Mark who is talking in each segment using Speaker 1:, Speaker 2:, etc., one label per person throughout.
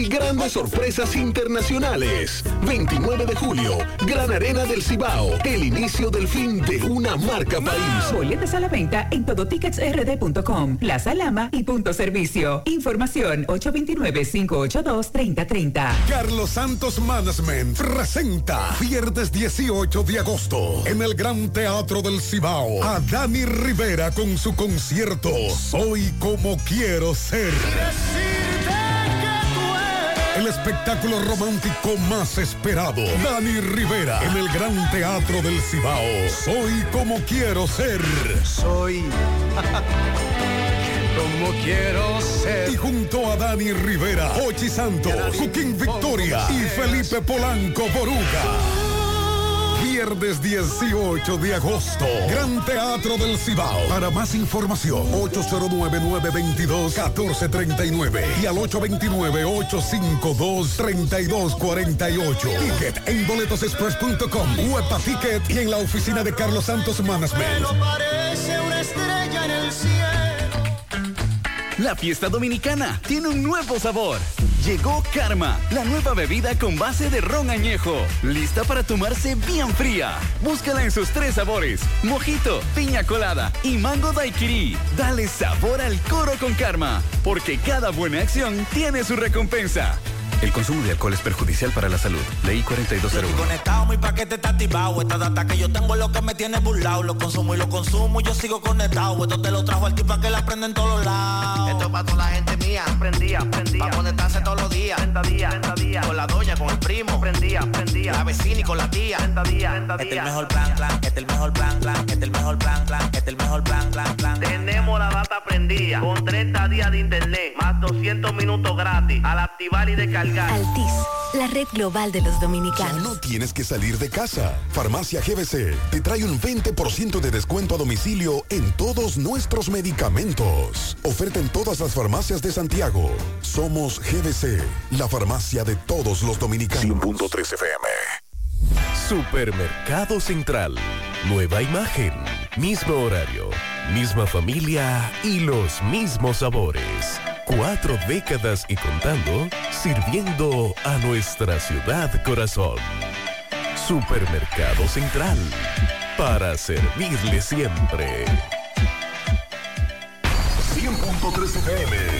Speaker 1: y grandes sorpresas internacionales. 29 de julio, Gran Arena del Cibao, el inicio del fin de una marca país.
Speaker 2: Boletas a la venta en todoticketsrd.com, Plaza Lama y punto servicio. Información 829-582-3030.
Speaker 3: Carlos Santos Management presenta viernes 18 de agosto en el Gran Teatro del Cibao a Dani Rivera con su concierto Soy como quiero ser. El espectáculo romántico más esperado. Dani Rivera en el Gran Teatro del Cibao. Soy como quiero ser.
Speaker 4: Soy como quiero ser.
Speaker 3: Y junto a Dani Rivera, Ochi Santos, Victoria y Felipe Polanco Boruga. Viernes 18 de agosto. Gran Teatro del Cibao. Para más información, 809-922-1439 y al 829-852-3248. Ticket en boletosexpress.com, Huepa Ticket y en la oficina de Carlos Santos Management.
Speaker 5: parece una estrella en el cielo.
Speaker 6: La fiesta dominicana tiene un nuevo sabor. Llegó Karma, la nueva bebida con base de ron añejo, lista para tomarse bien fría. Búscala en sus tres sabores: mojito, piña colada y mango daiquiri. Dale sabor al coro con Karma, porque cada buena acción tiene su recompensa. El consumo de alcohol es perjudicial para la salud. Ley 4201.
Speaker 7: Conectado, mi paquete está activado. Esta data que yo tengo es lo que me tiene burlado. Lo consumo y lo consumo y yo sigo conectado. Esto te lo trajo el tipo que la prende en todos lados.
Speaker 8: Esto es para toda la gente mía. Prendía, prendía. Para conectarse todos los días. 30 días, 30 días. Con la doña, con el primo. Prendía, prendía. La vecina y con la tía. 30 días, 30 días.
Speaker 7: Este es el mejor plan, plan. Este es el mejor plan, plan. Este es el mejor plan, plan. Este es el mejor plan, plan,
Speaker 8: la data prendida. Con 30 días de internet. Más 200 minutos gratis. Al activar y descargar.
Speaker 9: Altis, la red global de los dominicanos.
Speaker 10: No tienes que salir de casa. Farmacia GBC te trae un 20% de descuento a domicilio en todos nuestros medicamentos. Oferta en todas las farmacias de Santiago. Somos GBC, la farmacia de todos los dominicanos.
Speaker 11: 100.3 FM. Supermercado Central. Nueva imagen. Mismo horario. Misma familia y los mismos sabores. Cuatro décadas y contando, sirviendo a nuestra ciudad corazón. Supermercado Central. Para servirle siempre. 100.3 FM.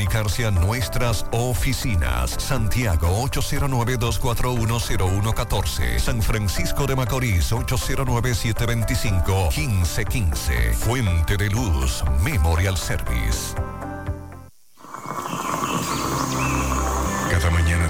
Speaker 12: comunicarse a nuestras oficinas. Santiago 809-241-0114. San Francisco de Macorís 809-725-1515. Fuente de Luz Memorial Service.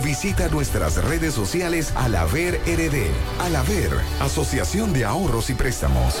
Speaker 13: visita nuestras redes sociales Alaver RD. Alaver, Asociación de Ahorros y Préstamos.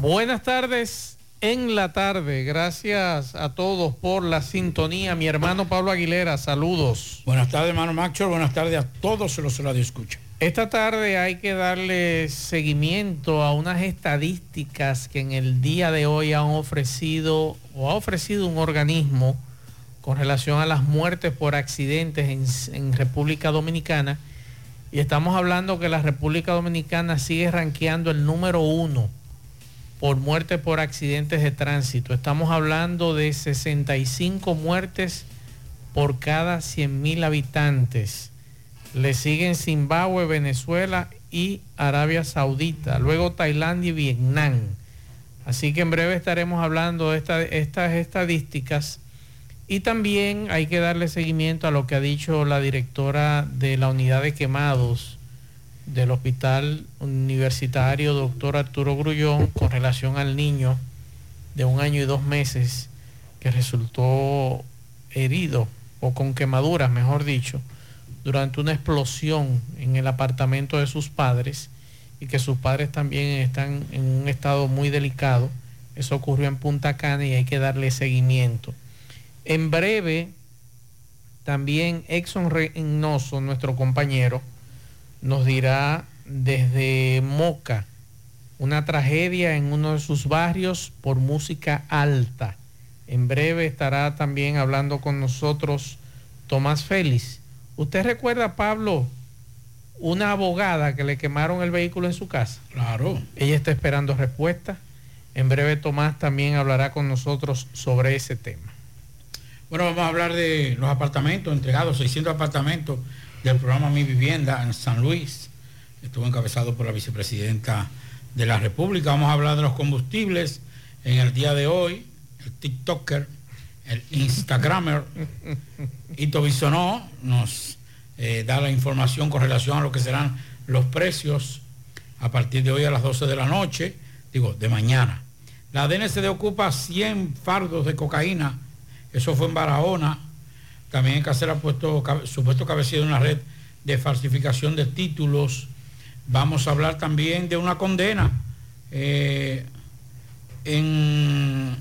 Speaker 14: Buenas tardes en la tarde. Gracias a todos por la sintonía. Mi hermano Pablo Aguilera, saludos.
Speaker 15: Buenas tardes, hermano Macho. Buenas tardes a todos los radio escuchan.
Speaker 14: Esta tarde hay que darle seguimiento a unas estadísticas que en el día de hoy han ofrecido o ha ofrecido un organismo con relación a las muertes por accidentes en, en República Dominicana. Y estamos hablando que la República Dominicana sigue ranqueando el número uno por muerte por accidentes de tránsito. Estamos hablando de 65 muertes por cada 100.000 habitantes. Le siguen Zimbabue, Venezuela y Arabia Saudita, luego Tailandia y Vietnam. Así que en breve estaremos hablando de estas estadísticas y también hay que darle seguimiento a lo que ha dicho la directora de la unidad de quemados del Hospital Universitario Doctor Arturo Grullón con relación al niño de un año y dos meses que resultó herido o con quemaduras, mejor dicho, durante una explosión en el apartamento de sus padres y que sus padres también están en un estado muy delicado. Eso ocurrió en Punta Cana y hay que darle seguimiento. En breve, también Exxon Reynoso, nuestro compañero, nos dirá desde Moca, una tragedia en uno de sus barrios por música alta. En breve estará también hablando con nosotros Tomás Félix. ¿Usted recuerda, Pablo, una abogada que le quemaron el vehículo en su casa?
Speaker 15: Claro.
Speaker 14: Ella está esperando respuesta. En breve Tomás también hablará con nosotros sobre ese tema.
Speaker 15: Bueno, vamos a hablar de los apartamentos entregados, 600 apartamentos del programa Mi Vivienda en San Luis. Estuvo encabezado por la vicepresidenta de la República. Vamos a hablar de los combustibles en el día de hoy. El TikToker, el Instagramer, Ito Bisonó nos eh, da la información con relación a lo que serán los precios a partir de hoy a las 12 de la noche, digo, de mañana. La DNCD ocupa 100 fardos de cocaína, eso fue en Barahona, también en Cáceres ha puesto supuesto cabecilla de una red de falsificación de títulos. Vamos a hablar también de una condena eh, en...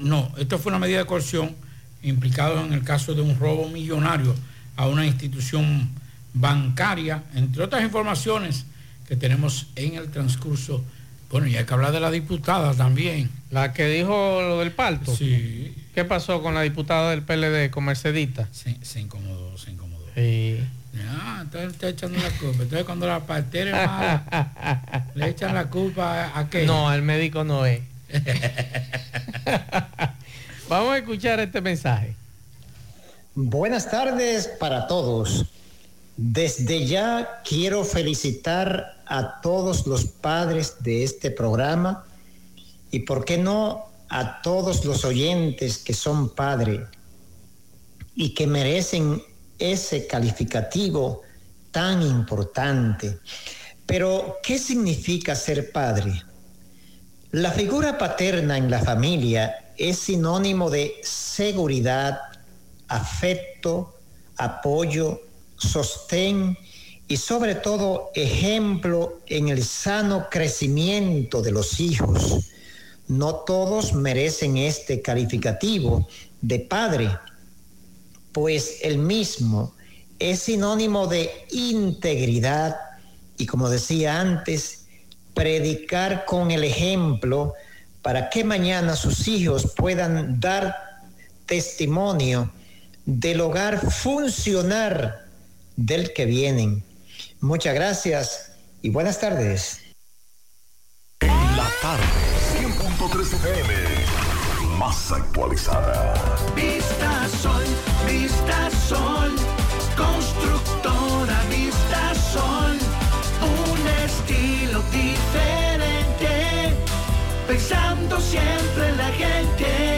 Speaker 15: no, esto fue una medida de coerción implicado en el caso de un robo millonario a una institución bancaria, entre otras informaciones que tenemos en el transcurso. Bueno, y hay que hablar de la diputada también.
Speaker 14: La que dijo lo del palto.
Speaker 15: Sí.
Speaker 14: ¿Qué pasó con la diputada del PLD, con Mercedita?
Speaker 15: Se, incomodó, se incomodó.
Speaker 14: Sí.
Speaker 15: Ah, entonces está echando la culpa. Entonces cuando la partera es mala, le echan la culpa a qué?
Speaker 14: No, al médico no es. Vamos a escuchar este mensaje.
Speaker 16: Buenas tardes para todos. Desde ya quiero felicitar a todos los padres de este programa y, ¿por qué no?, a todos los oyentes que son padres y que merecen ese calificativo tan importante. Pero, ¿qué significa ser padre? La figura paterna en la familia es sinónimo de seguridad, afecto, apoyo, sostén y sobre todo ejemplo en el sano crecimiento de los hijos no todos merecen este calificativo de padre, pues el mismo es sinónimo de integridad y como decía antes, predicar con el ejemplo para que mañana sus hijos puedan dar testimonio del hogar funcionar del que vienen. Muchas gracias y buenas tardes.
Speaker 17: 103 FM. Más actualizada.
Speaker 5: Vista Sol, Vista Sol. Constructora Vista Sol. Un estilo diferente.
Speaker 18: Pensando siempre en la gente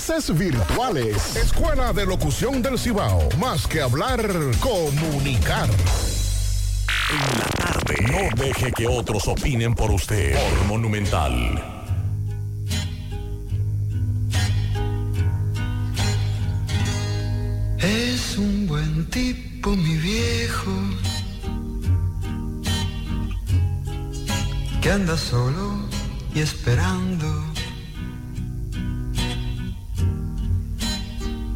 Speaker 1: virtuales. Escuela de Locución del Cibao. Más que hablar, comunicar.
Speaker 19: En la tarde. No deje que otros opinen por usted. Por Monumental.
Speaker 18: Es un buen tipo, mi viejo, que anda solo y esperando.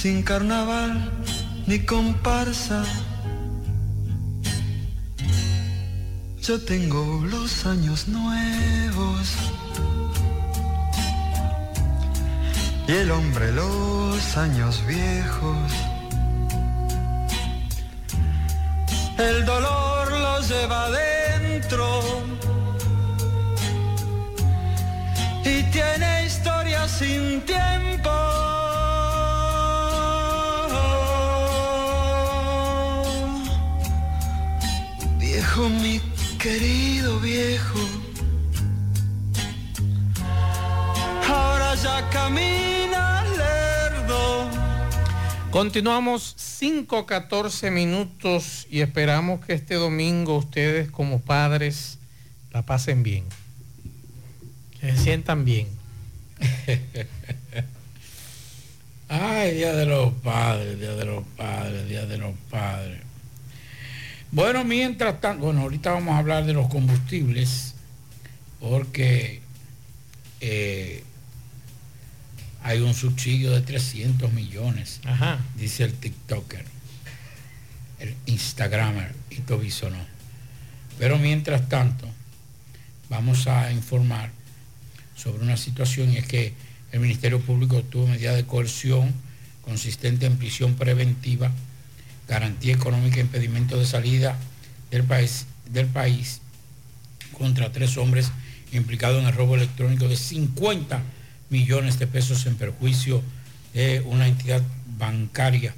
Speaker 18: Sin carnaval ni comparsa. Yo tengo los años nuevos. Y el hombre los años viejos. El dolor lo lleva adentro. Y tiene historia sin tiempo. Querido viejo. Ahora ya camina lerdo.
Speaker 20: Continuamos 5-14 minutos y esperamos que este domingo ustedes como padres la pasen bien. Que se sientan bien.
Speaker 15: Ay, Día de los Padres, Día de los Padres, Día de los Padres. Bueno, mientras tanto, bueno, ahorita vamos a hablar de los combustibles, porque eh, hay un subsidio de 300 millones,
Speaker 20: Ajá.
Speaker 15: dice el TikToker, el Instagramer y Tobisono. Pero mientras tanto, vamos a informar sobre una situación y es que el Ministerio Público tuvo medida de coerción consistente en prisión preventiva, garantía económica e impedimento de salida del país, contra tres hombres implicados en el robo electrónico de 50 millones de pesos en perjuicio de una entidad bancaria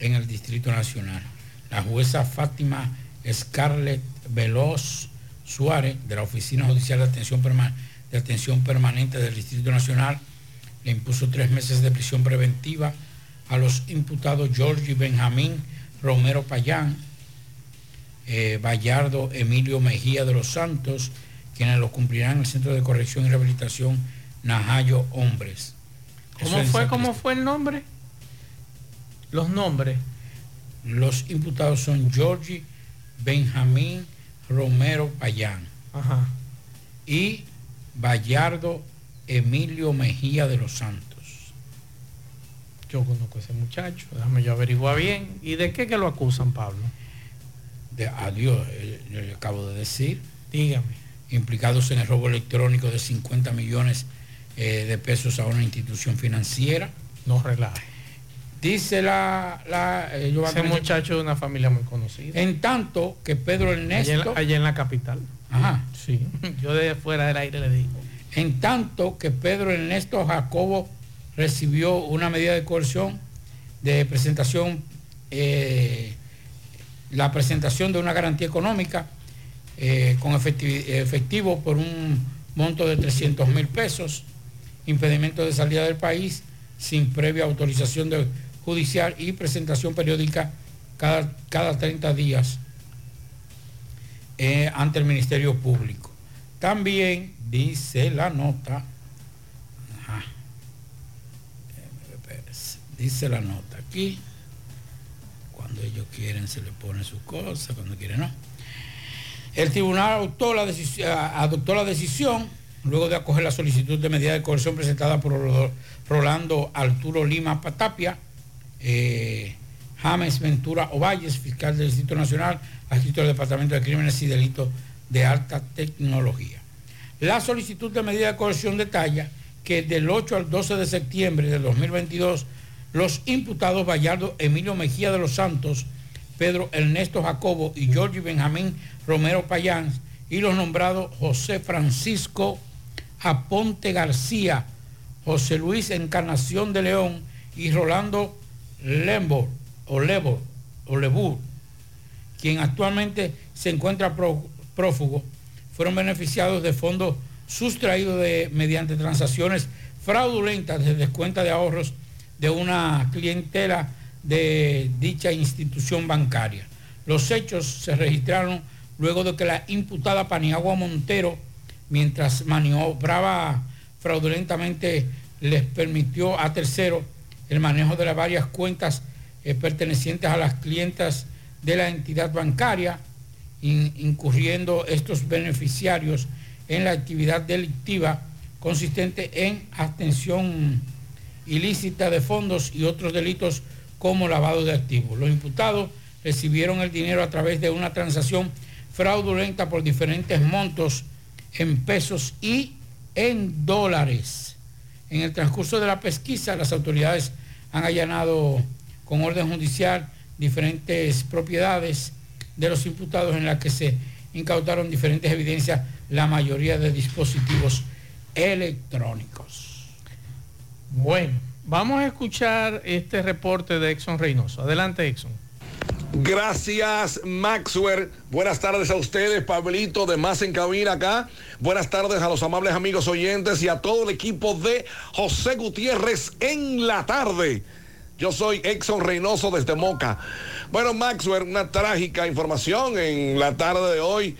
Speaker 15: en el Distrito Nacional. La jueza Fátima Scarlett Veloz Suárez, de la Oficina Judicial de de Atención Permanente del Distrito Nacional, le impuso tres meses de prisión preventiva a los imputados Georgie Benjamín Romero Payán, eh, Bayardo Emilio Mejía de los Santos, quienes lo cumplirán en el Centro de Corrección y Rehabilitación Najayo Hombres.
Speaker 20: ¿Cómo fue, cómo fue el nombre? Los nombres.
Speaker 15: Los imputados son Georgie Benjamín Romero Payán
Speaker 20: Ajá.
Speaker 15: y Bayardo Emilio Mejía de los Santos.
Speaker 20: Yo conozco a ese muchacho, déjame yo averiguar bien. ¿Y de qué que lo acusan, Pablo?
Speaker 15: De adiós, eh, yo le acabo de decir.
Speaker 20: Dígame.
Speaker 15: Implicados en el robo electrónico de 50 millones eh, de pesos a una institución financiera.
Speaker 20: No relaje.
Speaker 15: Dice la... la eh, yo
Speaker 20: Ese muchacho de una familia muy conocida.
Speaker 15: En tanto que Pedro
Speaker 20: Allá en, la,
Speaker 15: Ernesto...
Speaker 20: allá en la capital.
Speaker 15: Ajá.
Speaker 20: Sí. Yo de fuera del aire le digo.
Speaker 15: En tanto que Pedro Ernesto Jacobo recibió una medida de coerción de presentación, eh, la presentación de una garantía económica eh, con efecti- efectivo por un monto de 300 mil pesos, impedimento de salida del país sin previa autorización judicial y presentación periódica cada, cada 30 días eh, ante el Ministerio Público. También dice la nota, ajá, eh, espérese, dice la nota aquí, cuando ellos quieren se le pone sus cosas, cuando quieren no. El tribunal adoptó la, decisi- ah, adoptó la decisión luego de acoger la solicitud de medida de coerción presentada por Ro- Rolando Arturo Lima Patapia, eh, James Ventura Ovalles, fiscal del Distrito Nacional, adscrito al Departamento de Crímenes y Delitos de Alta Tecnología. La solicitud de medida de coerción detalla que del 8 al 12 de septiembre de 2022, los imputados Bayardo Emilio Mejía de los Santos, Pedro Ernesto Jacobo y Georgie Benjamín Romero Payán y los nombrados José Francisco Aponte García, José Luis Encarnación de León y Rolando Lembor o Lebor quien actualmente se encuentra prófugo, fueron beneficiados de fondos sustraídos mediante transacciones fraudulentas de descuenta de ahorros de una clientela de dicha institución bancaria. Los hechos se registraron luego de que la imputada Paniagua Montero, mientras maniobraba fraudulentamente, les permitió a terceros el manejo de las varias cuentas eh, pertenecientes a las clientas de la entidad bancaria, incurriendo estos beneficiarios en la actividad delictiva consistente en abstención ilícita de fondos y otros delitos como lavado de activos. Los imputados recibieron el dinero a través de una transacción fraudulenta por diferentes montos en pesos y en dólares. En el transcurso de la pesquisa, las autoridades han allanado con orden judicial diferentes propiedades de los imputados en las que se incautaron diferentes evidencias, la mayoría de dispositivos electrónicos.
Speaker 14: Bueno, vamos a escuchar este reporte de Exxon Reynoso. Adelante, Exxon.
Speaker 21: Gracias, Maxwell. Buenas tardes a ustedes, Pablito de Más en Cabina acá. Buenas tardes a los amables amigos oyentes y a todo el equipo de José Gutiérrez en la tarde. Yo soy Exxon Reynoso desde Moca. Bueno, Maxwell, una trágica información en la tarde de hoy.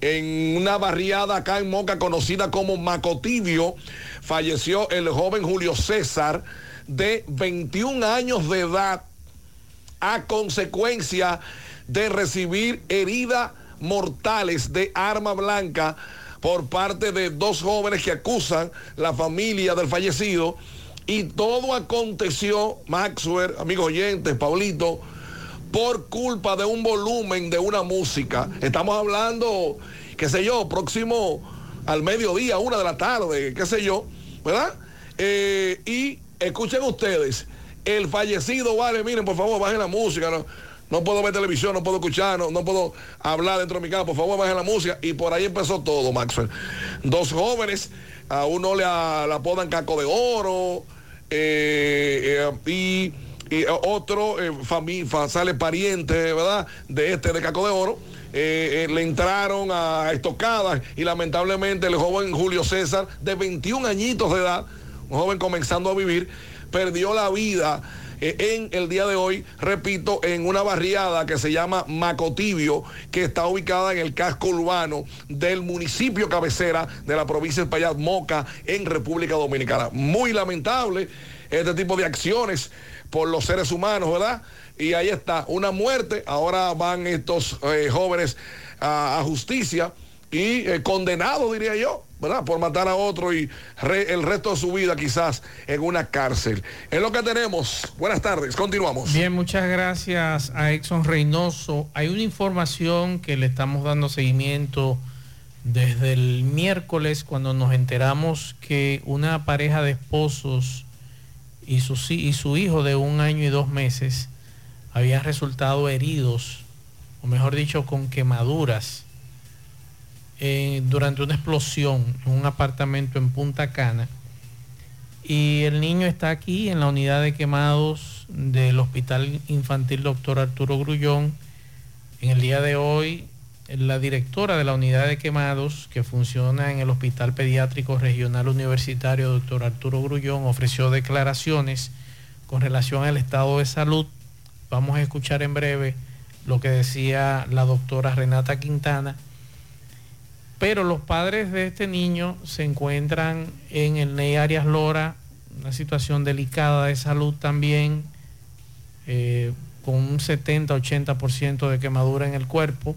Speaker 21: En una barriada acá en Moca conocida como Macotibio, falleció el joven Julio César de 21 años de edad a consecuencia de recibir heridas mortales de arma blanca por parte de dos jóvenes que acusan la familia del fallecido. Y todo aconteció, Maxwell, amigos oyentes, Paulito, por culpa de un volumen de una música. Estamos hablando, qué sé yo, próximo al mediodía, una de la tarde, qué sé yo, ¿verdad? Eh, y escuchen ustedes, el fallecido, vale, miren, por favor, bajen la música, no, no puedo ver televisión, no puedo escuchar, no, puedo hablar dentro de mi casa, por favor, bajen la música. Y por ahí empezó todo, Maxwell. Dos jóvenes, a uno le, apodan caco de oro, eh, eh, y, otro, eh, familia, sale pariente, ¿verdad? De este de caco de oro. le entraron a estocadas y lamentablemente el joven Julio César, de 21 añitos de edad, un joven comenzando a vivir, perdió la vida eh, en el día de hoy, repito, en una barriada que se llama Macotibio, que está ubicada en el casco urbano del municipio cabecera de la provincia de Payat Moca, en República Dominicana. Muy lamentable este tipo de acciones por los seres humanos, ¿verdad? Y ahí está, una muerte. Ahora van estos eh, jóvenes a, justicia y eh, condenados, diría yo, ¿verdad? Por matar a otro y el resto de su vida quizás en una cárcel. Es lo que tenemos. Buenas tardes, continuamos.
Speaker 14: Bien, muchas gracias a Exxon Reynoso. Hay una información que le estamos dando seguimiento desde el miércoles cuando nos enteramos que una pareja de esposos y su, y su hijo de un año y dos meses habían resultado heridos, o mejor dicho, con quemaduras eh, durante una explosión en un apartamento en Punta Cana. Y el niño está aquí en la unidad de quemados del Hospital Infantil Doctor Arturo Grullón. En el día de hoy, la directora de la unidad de quemados que funciona en el Hospital Pediátrico Regional Universitario Doctor Arturo Grullón ofreció declaraciones con relación al estado de salud. Vamos a escuchar en breve lo que decía la doctora Renata Quintana pero los padres de este niño se encuentran en el Ney Arias Lora, una situación delicada de salud también, eh, con un 70-80% de quemadura en el cuerpo.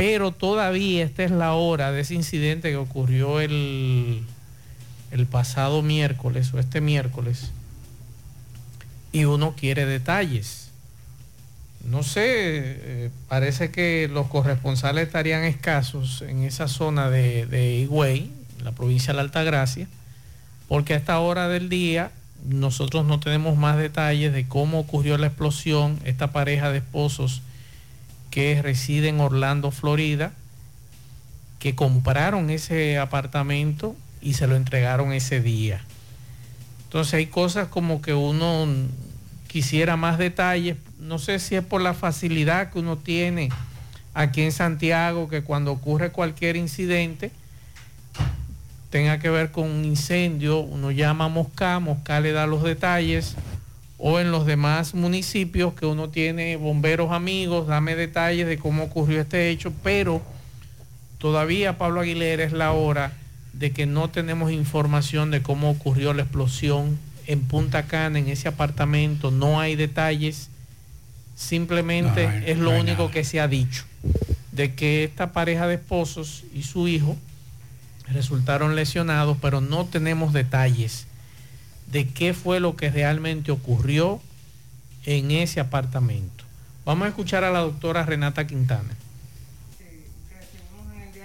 Speaker 14: Pero todavía esta es la hora de ese incidente que ocurrió el, el pasado miércoles o este miércoles. Y uno quiere detalles no sé, eh, parece que los corresponsales estarían escasos en esa zona de, de Higüey, la provincia de la Altagracia, porque a esta hora del día nosotros no tenemos más detalles de cómo ocurrió la explosión, esta pareja de esposos que reside en Orlando, Florida, que compraron ese apartamento y se lo entregaron ese día. Entonces hay cosas como que uno quisiera más detalles. No sé si es por la facilidad que uno tiene aquí en Santiago, que cuando ocurre cualquier incidente tenga que ver con un incendio, uno llama a Mosca, Mosca le da los detalles, o en los demás municipios que uno tiene bomberos amigos, dame detalles de cómo ocurrió este hecho, pero todavía Pablo Aguilera es la hora de que no tenemos información de cómo ocurrió la explosión en Punta Cana, en ese apartamento, no hay detalles, simplemente
Speaker 15: No
Speaker 14: es lo
Speaker 15: no
Speaker 14: único
Speaker 15: nada.
Speaker 14: que se ha dicho, de que esta pareja de esposos y su hijo resultaron lesionados, pero no tenemos detalles de qué fue lo que realmente ocurrió en ese apartamento. Vamos a escuchar a la doctora Renata Quintana.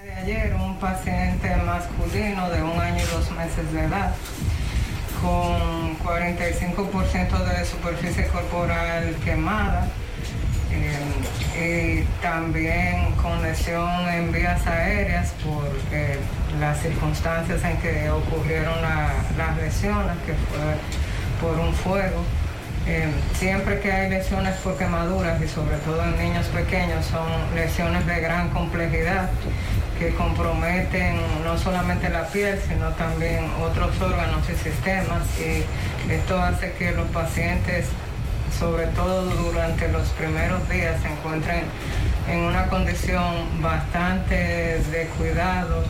Speaker 22: de ayer un paciente masculino de un año y dos meses de edad con 45% de superficie corporal quemada y también con lesión en vías aéreas por eh, las circunstancias en que ocurrieron la- las lesiones, que fue por un fuego. Eh, siempre que hay lesiones por quemaduras y sobre todo en niños pequeños son lesiones de gran complejidad que comprometen no solamente la piel sino también otros órganos y sistemas y esto hace que los pacientes sobre todo durante los primeros días se encuentren en una condición bastante de cuidado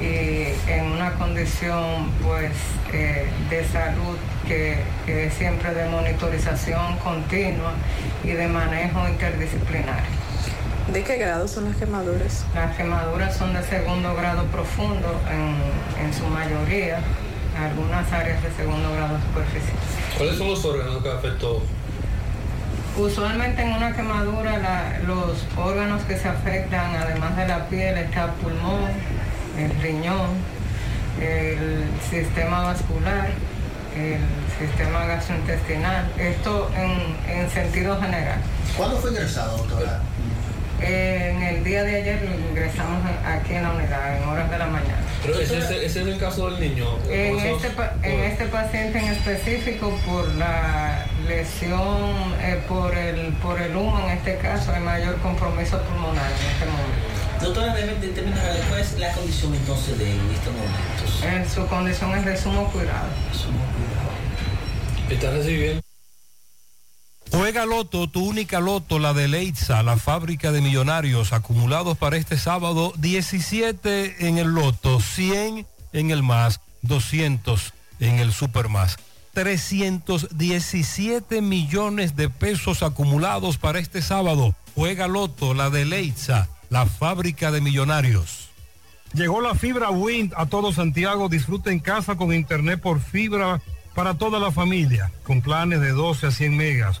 Speaker 22: y en una condición pues eh, de salud que, que es siempre de monitorización continua y de manejo interdisciplinario.
Speaker 23: ¿De qué grado son las quemaduras?
Speaker 22: Las quemaduras son de segundo grado profundo en, en su mayoría, algunas áreas de segundo grado superficial.
Speaker 24: ¿Cuáles son los órganos que afectó?
Speaker 22: Usualmente en una quemadura los órganos que se afectan, además de la piel, está el pulmón, el riñón, el sistema vascular, el sistema gastrointestinal, esto en, en sentido general.
Speaker 25: ¿Cuándo fue ingresado, doctora?
Speaker 22: Eh, en el día de ayer lo ingresamos aquí en la unidad, en horas de la mañana.
Speaker 24: Pero ese, es- ese es el caso del niño.
Speaker 22: En
Speaker 24: ¿Cómo
Speaker 22: este, en este paciente en específico, por la lesión, eh, por, el, por el humo, en este caso, hay mayor compromiso pulmonar en este momento.
Speaker 25: Doctora, en términos ¿cuál es la condición entonces de él en estos momentos?
Speaker 22: En su condición es de sumo cuidado.
Speaker 24: ¿Está recibiendo?
Speaker 26: Juega Loto, tu única Loto, la de Leitza, la fábrica de millonarios acumulados para este sábado, 17 en el Loto, 100 en el más, 200 en el Super más. 317 millones de pesos acumulados para este sábado. Juega Loto, la de Leitza, la fábrica de millonarios.
Speaker 27: Llegó la fibra Wind a todo Santiago. Disfruta en casa con internet por fibra para toda la familia, con planes de 12 a 100 megas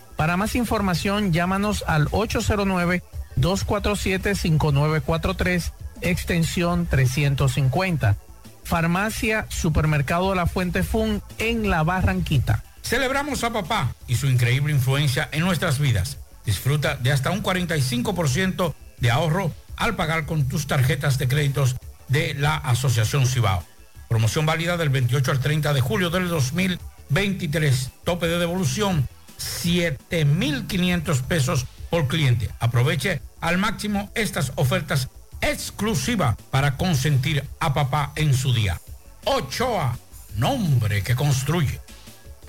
Speaker 14: Para más información llámanos al 809-247-5943 extensión 350. Farmacia Supermercado La Fuente Fun en La Barranquita.
Speaker 15: Celebramos a papá y su increíble influencia en nuestras vidas. Disfruta de hasta un 45% de ahorro al pagar con tus tarjetas de créditos de la Asociación Cibao. Promoción válida del 28 al 30 de julio del 2023. Tope de devolución 7.500 pesos por cliente. Aproveche al máximo estas ofertas exclusivas para consentir a papá en su día. Ochoa, nombre que construye.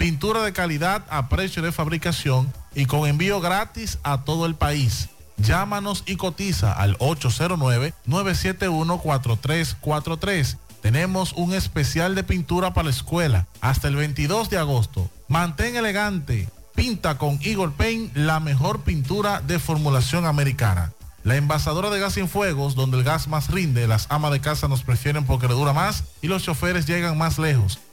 Speaker 28: Pintura de calidad a precio de fabricación y con envío gratis a todo el país. Llámanos y cotiza al 809-971-4343. Tenemos un especial de pintura para la escuela hasta el 22 de agosto. Mantén elegante. Pinta con Eagle Paint la mejor pintura de formulación americana. La envasadora de gas sin fuegos, donde el gas más rinde, las amas de casa nos prefieren porque le dura más y los choferes llegan más lejos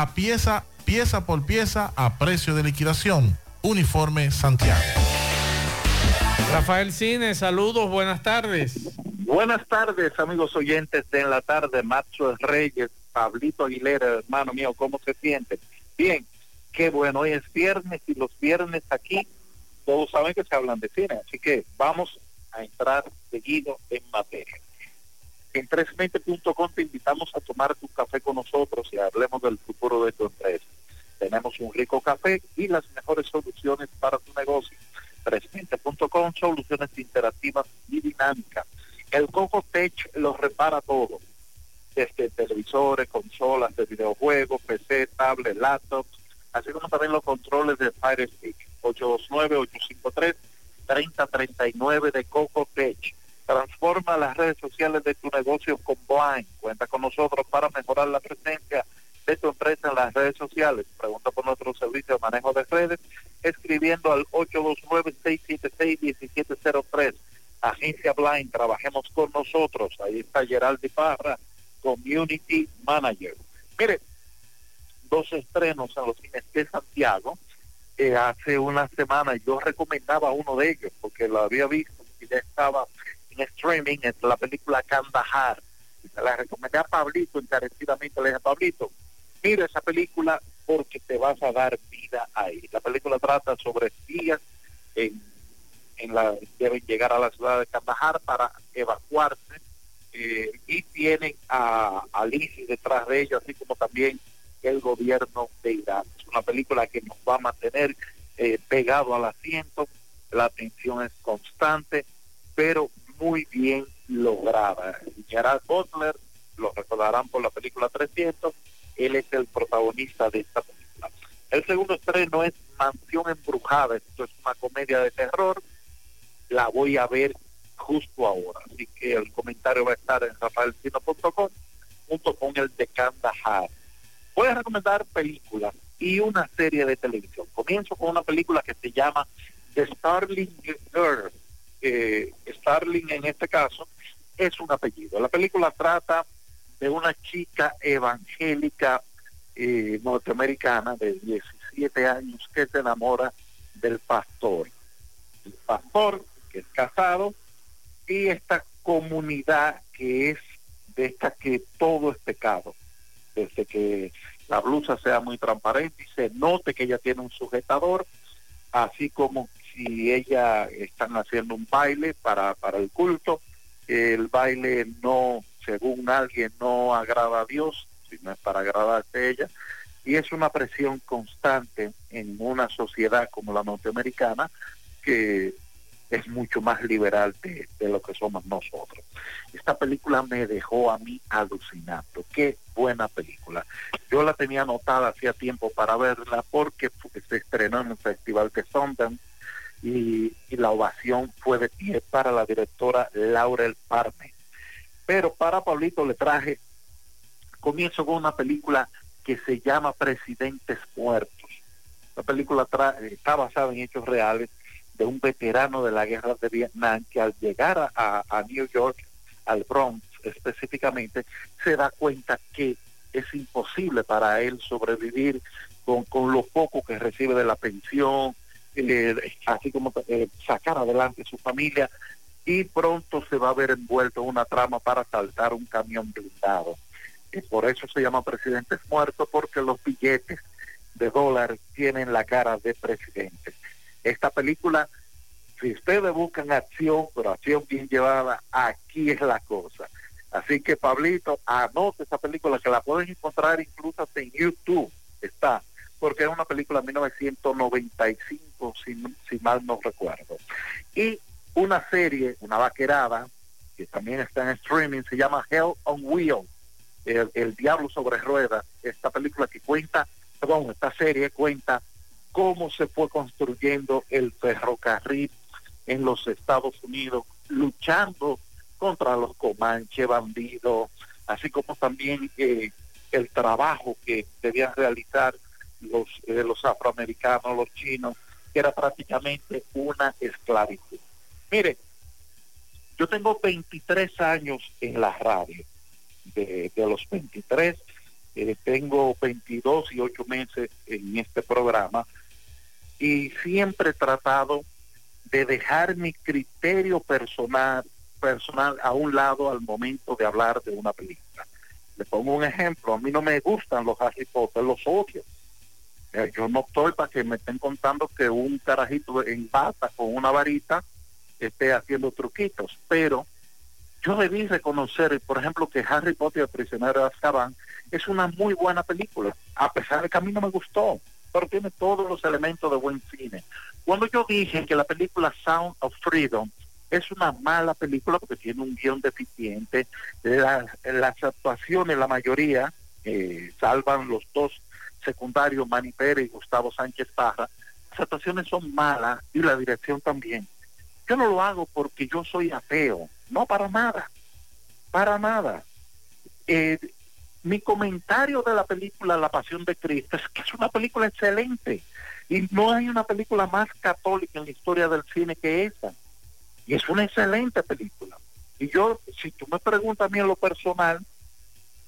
Speaker 28: a pieza, pieza por pieza a precio de liquidación. Uniforme Santiago.
Speaker 20: Rafael Cine, saludos, buenas tardes.
Speaker 29: Buenas tardes, amigos oyentes de En la Tarde, Macho Reyes, Pablito Aguilera, hermano mío, ¿cómo se siente? Bien, qué bueno, hoy es viernes y los viernes aquí todos saben que se hablan de cine, así que vamos a entrar seguido en materia. En 320.com te invitamos a tomar tu café con nosotros y hablemos del futuro de tu empresa. Tenemos un rico café y las mejores soluciones para tu negocio 320.com, soluciones interactivas y dinámicas. El Coco Tech lo repara todo, desde televisores, consolas de videojuegos, PC, tablet, laptops, así como también los controles de Fire Stick. 829-853-3039 de Coco Tech. Transforma las redes sociales de tu negocio con Blind. Cuenta con nosotros para mejorar la presencia de tu empresa en las redes sociales. Pregunta por nuestro servicio de manejo de redes escribiendo al 829-676-1703. Agencia Blind, trabajemos con nosotros. Ahí está Geraldi Parra, Community Manager. Mire, dos estrenos en los cines de Santiago. Eh, hace una semana yo recomendaba uno de ellos porque lo había visto y ya estaba streaming, en la película Kandahar. Se la recomendé a Pablito encarecidamente. Le dije, Pablito, mira esa película porque te vas a dar vida ahí. La película trata sobre espías en, en la deben llegar a la ciudad de Kandahar para evacuarse eh, y tienen a, a Lizzie detrás de ellos, así como también el gobierno de Irán. Es una película que nos va a mantener eh, pegado al asiento, la atención es constante, pero muy bien lograda. Gerard Butler, lo recordarán por la película 300, él es el protagonista de esta película. El segundo estreno es Mansión Embrujada, esto es una comedia de terror, la voy a ver justo ahora, así que el comentario va a estar en rafaelcino.com junto con el de Kandahar. Voy a recomendar películas y una serie de televisión. Comienzo con una película que se llama The Starling Girl. Eh, Starling en este caso es un apellido. La película trata de una chica evangélica eh, norteamericana de 17 años que se enamora del pastor. El pastor que es casado y esta comunidad que es de esta que todo es pecado. Desde que la blusa sea muy transparente y se note que ella tiene un sujetador, así como si ella están haciendo un baile para, para el culto, el baile no, según alguien, no agrada a Dios, sino es para agradarse a ella, y es una presión constante en una sociedad como la norteamericana que es mucho más liberal de, de, lo que somos nosotros. Esta película me dejó a mí alucinando. Qué buena película. Yo la tenía anotada hacía tiempo para verla porque se estrenó en el Festival de Sundance y, y la ovación fue de pie para la directora Laurel Parme. Pero para Pablito le traje, comienzo con una película que se llama Presidentes Muertos. La película está basada en hechos reales de un veterano de la guerra de Vietnam que al llegar a, a, New York, al Bronx específicamente, se da cuenta que es imposible para él sobrevivir con, con lo poco que recibe de la pensión, eh, así como eh, sacar adelante su familia y pronto se va a ver envuelto en una trama para saltar un camión blindado. Y por eso se llama Presidentes Muertos, porque los billetes de dólar tienen la cara de presidentes. Esta película, si ustedes buscan acción, pero acción bien llevada, aquí es la cosa. Así que Pablito, anote esa película que la pueden encontrar incluso en YouTube. Está, porque es una película de 1995, si, si mal no recuerdo. Y una serie, una vaquerada, que también está en streaming, se llama Hell on Wheels, el, el Diablo sobre Ruedas. Esta película que cuenta, perdón, esta serie cuenta cómo se fue construyendo el ferrocarril en los Estados Unidos, luchando contra los comanches, bandidos, así como también eh, el trabajo que debían realizar los, eh, los afroamericanos, los chinos, que era prácticamente una esclavitud. Mire, yo tengo 23 años en la radio, de, los 23, eh, tengo 22 y 8 meses en este programa, y siempre he tratado de dejar mi criterio personal personal a un lado al momento de hablar de una película. Le pongo un ejemplo, a mí no me gustan los Harry Potter, los odio. Eh, yo no estoy para que me estén contando que un carajito en bata con una varita esté haciendo truquitos, pero yo debí reconocer, por ejemplo, que Harry Potter, el prisionero de Azkaban, es una muy buena película, a pesar de que a mí no me gustó pero tiene todos los elementos de buen cine. Cuando yo dije que la película Sound of Freedom es una mala película porque tiene un guion deficiente, las, actuaciones, la mayoría, eh, salvan los dos secundarios, Manny Pérez y Gustavo Sánchez Parra, las actuaciones son malas y la dirección también. Yo no lo hago porque yo soy ateo, no para nada, para nada. Eh, mi comentario de la película La Pasión de Cristo es que es una película excelente y no hay una película más católica en la historia del cine que esa. Y es una excelente película. Y yo, si tú me preguntas a mí en lo personal,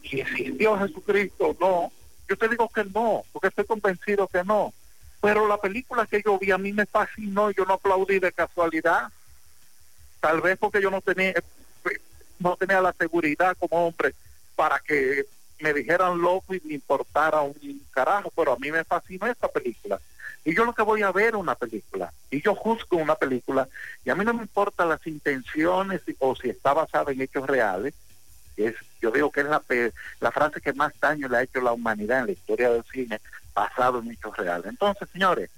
Speaker 29: si existió Jesucristo o no, yo te digo que no, porque estoy convencido que no. Pero la película que yo vi a mí me fascinó yo no aplaudí de casualidad. Tal vez porque yo no tenía, no tenía la seguridad como hombre para que me dijeran loco y me importara un carajo, pero a mí me fascinó esta película. Y yo lo que voy a ver una película, y yo juzgo una película, y a mí no me importan las intenciones o si está basada en hechos reales, es, yo digo que es la, la frase que más daño le ha hecho la humanidad en la historia del cine basado en hechos reales. Entonces, señores,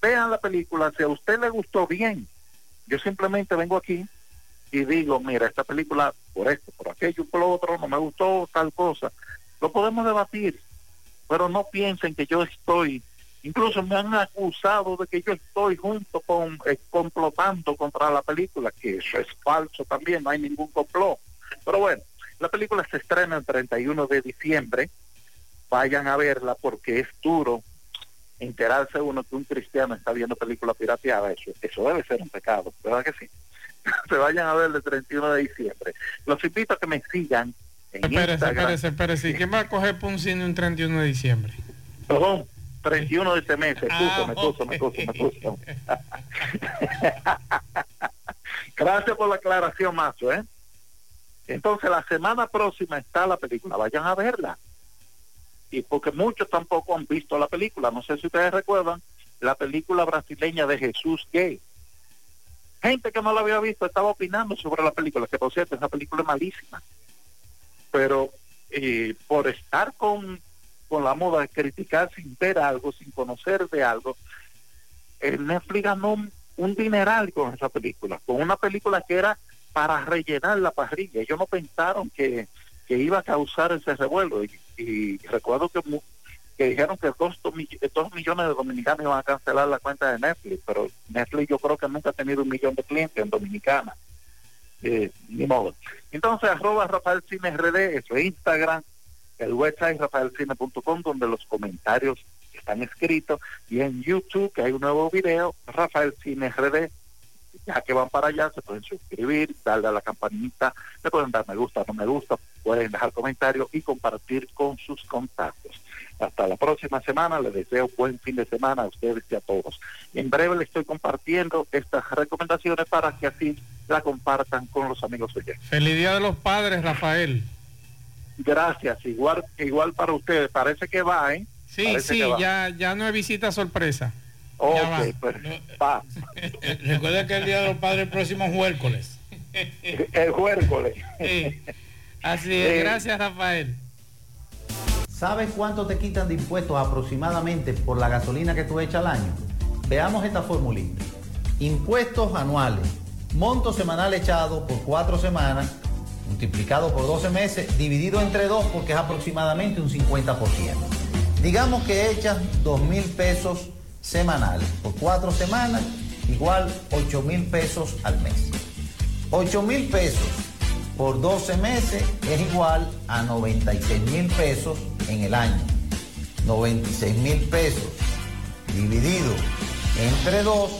Speaker 29: vean la película, si a usted le gustó bien, yo simplemente vengo aquí y digo, mira, esta película por esto, por aquello, por lo otro, no me gustó tal cosa. Lo podemos debatir, pero no piensen que yo estoy, incluso me han acusado de que yo estoy junto con, eh, complotando contra la película, que eso es falso también, no hay ningún complot. Pero bueno, la película se estrena el 31 de diciembre, vayan a verla porque es duro enterarse uno que un cristiano está viendo película pirateada, eso, eso debe ser un pecado, ¿verdad que sí? se vayan a ver el 31 de diciembre. Los invito a que me sigan en
Speaker 14: Espérese,
Speaker 29: Instagram.
Speaker 14: espérese, espérese. ¿Quién va a coger por un cine un 31 de diciembre?
Speaker 29: Perdón, 31 de este mes, me
Speaker 14: Ah,
Speaker 29: excuso, me excuso, me me excuso. Gracias por la aclaración, Mazo, ¿eh? Entonces, la semana próxima está la película, vayan a verla. Y porque muchos tampoco han visto la película, no sé si ustedes recuerdan, la película brasileña de Jesús Gay. Gente que no la había visto estaba opinando sobre la película, que por cierto, esa película malísima. Pero eh, por estar con, con la moda de criticar sin ver algo, sin conocer de algo, el Netflix ganó un, dineral con esa película, con una película que era para rellenar la parrilla. Ellos no pensaron que, que iba a causar ese revuelo. Y, y recuerdo que, que dijeron que dos, dos millones de dominicanos iban a cancelar la cuenta de Netflix, pero Netflix yo creo que nunca ha tenido un millón de clientes en Dominicana. Eh, ni modo. Entonces, arroba Rafael Cine RD, eso es Instagram, el website rafaelcine.com, donde los comentarios están escritos, y en YouTube, que hay un nuevo video, Rafael Cine RD, ya que van para allá, se pueden suscribir, darle a la campanita, le pueden dar me gusta, no me gusta, pueden dejar comentarios y compartir con sus contactos. Hasta la próxima semana, les deseo buen fin de semana a ustedes y a todos. En breve les estoy compartiendo estas recomendaciones para que así la compartan con los amigos oyentes.
Speaker 14: Feliz Día de los Padres, Rafael.
Speaker 29: Gracias, igual igual para ustedes. Parece que va, ¿eh?
Speaker 14: Sí,
Speaker 29: Parece
Speaker 14: sí, ya, ya no hay visita sorpresa.
Speaker 29: Ok,
Speaker 14: Ya va.
Speaker 29: pues, va.
Speaker 15: Eh, Recuerda que el Día de los Padres el próximo miércoles.
Speaker 29: El juércoles.
Speaker 14: Sí. Así es,
Speaker 29: Sí.
Speaker 14: gracias Rafael.
Speaker 30: ¿Sabes cuánto te quitan de impuestos aproximadamente por la gasolina que tú echas al año? Veamos esta formulita. Impuestos anuales. Monto semanal echado por cuatro semanas, multiplicado por 12 meses, dividido entre dos porque es aproximadamente un 50%. Digamos que echas 2 mil pesos semanales por cuatro semanas, igual 8 mil pesos al mes. 8 mil pesos por 12 meses es igual a 96 mil pesos en el año. 96 mil pesos dividido entre 2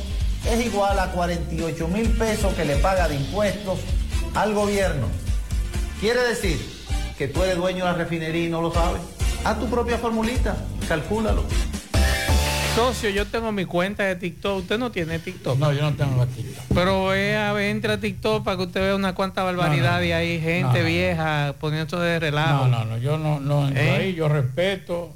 Speaker 30: es igual a 48 mil pesos que le paga de impuestos al gobierno. Quiere decir que tú eres dueño de la refinería y no lo sabes. Haz tu propia formulita, calcúlalo.
Speaker 14: Socio, yo tengo mi cuenta de TikTok. ¿Usted no tiene TikTok?
Speaker 15: No, yo no tengo TikTok.
Speaker 14: Pero vea, ve, entra a TikTok para que usted vea una cuanta barbaridad y hay gente
Speaker 15: No,
Speaker 14: vieja poniendo de relajo.
Speaker 15: No, no, no, yo no, no entro
Speaker 14: ¿Eh?
Speaker 15: ahí, yo respeto,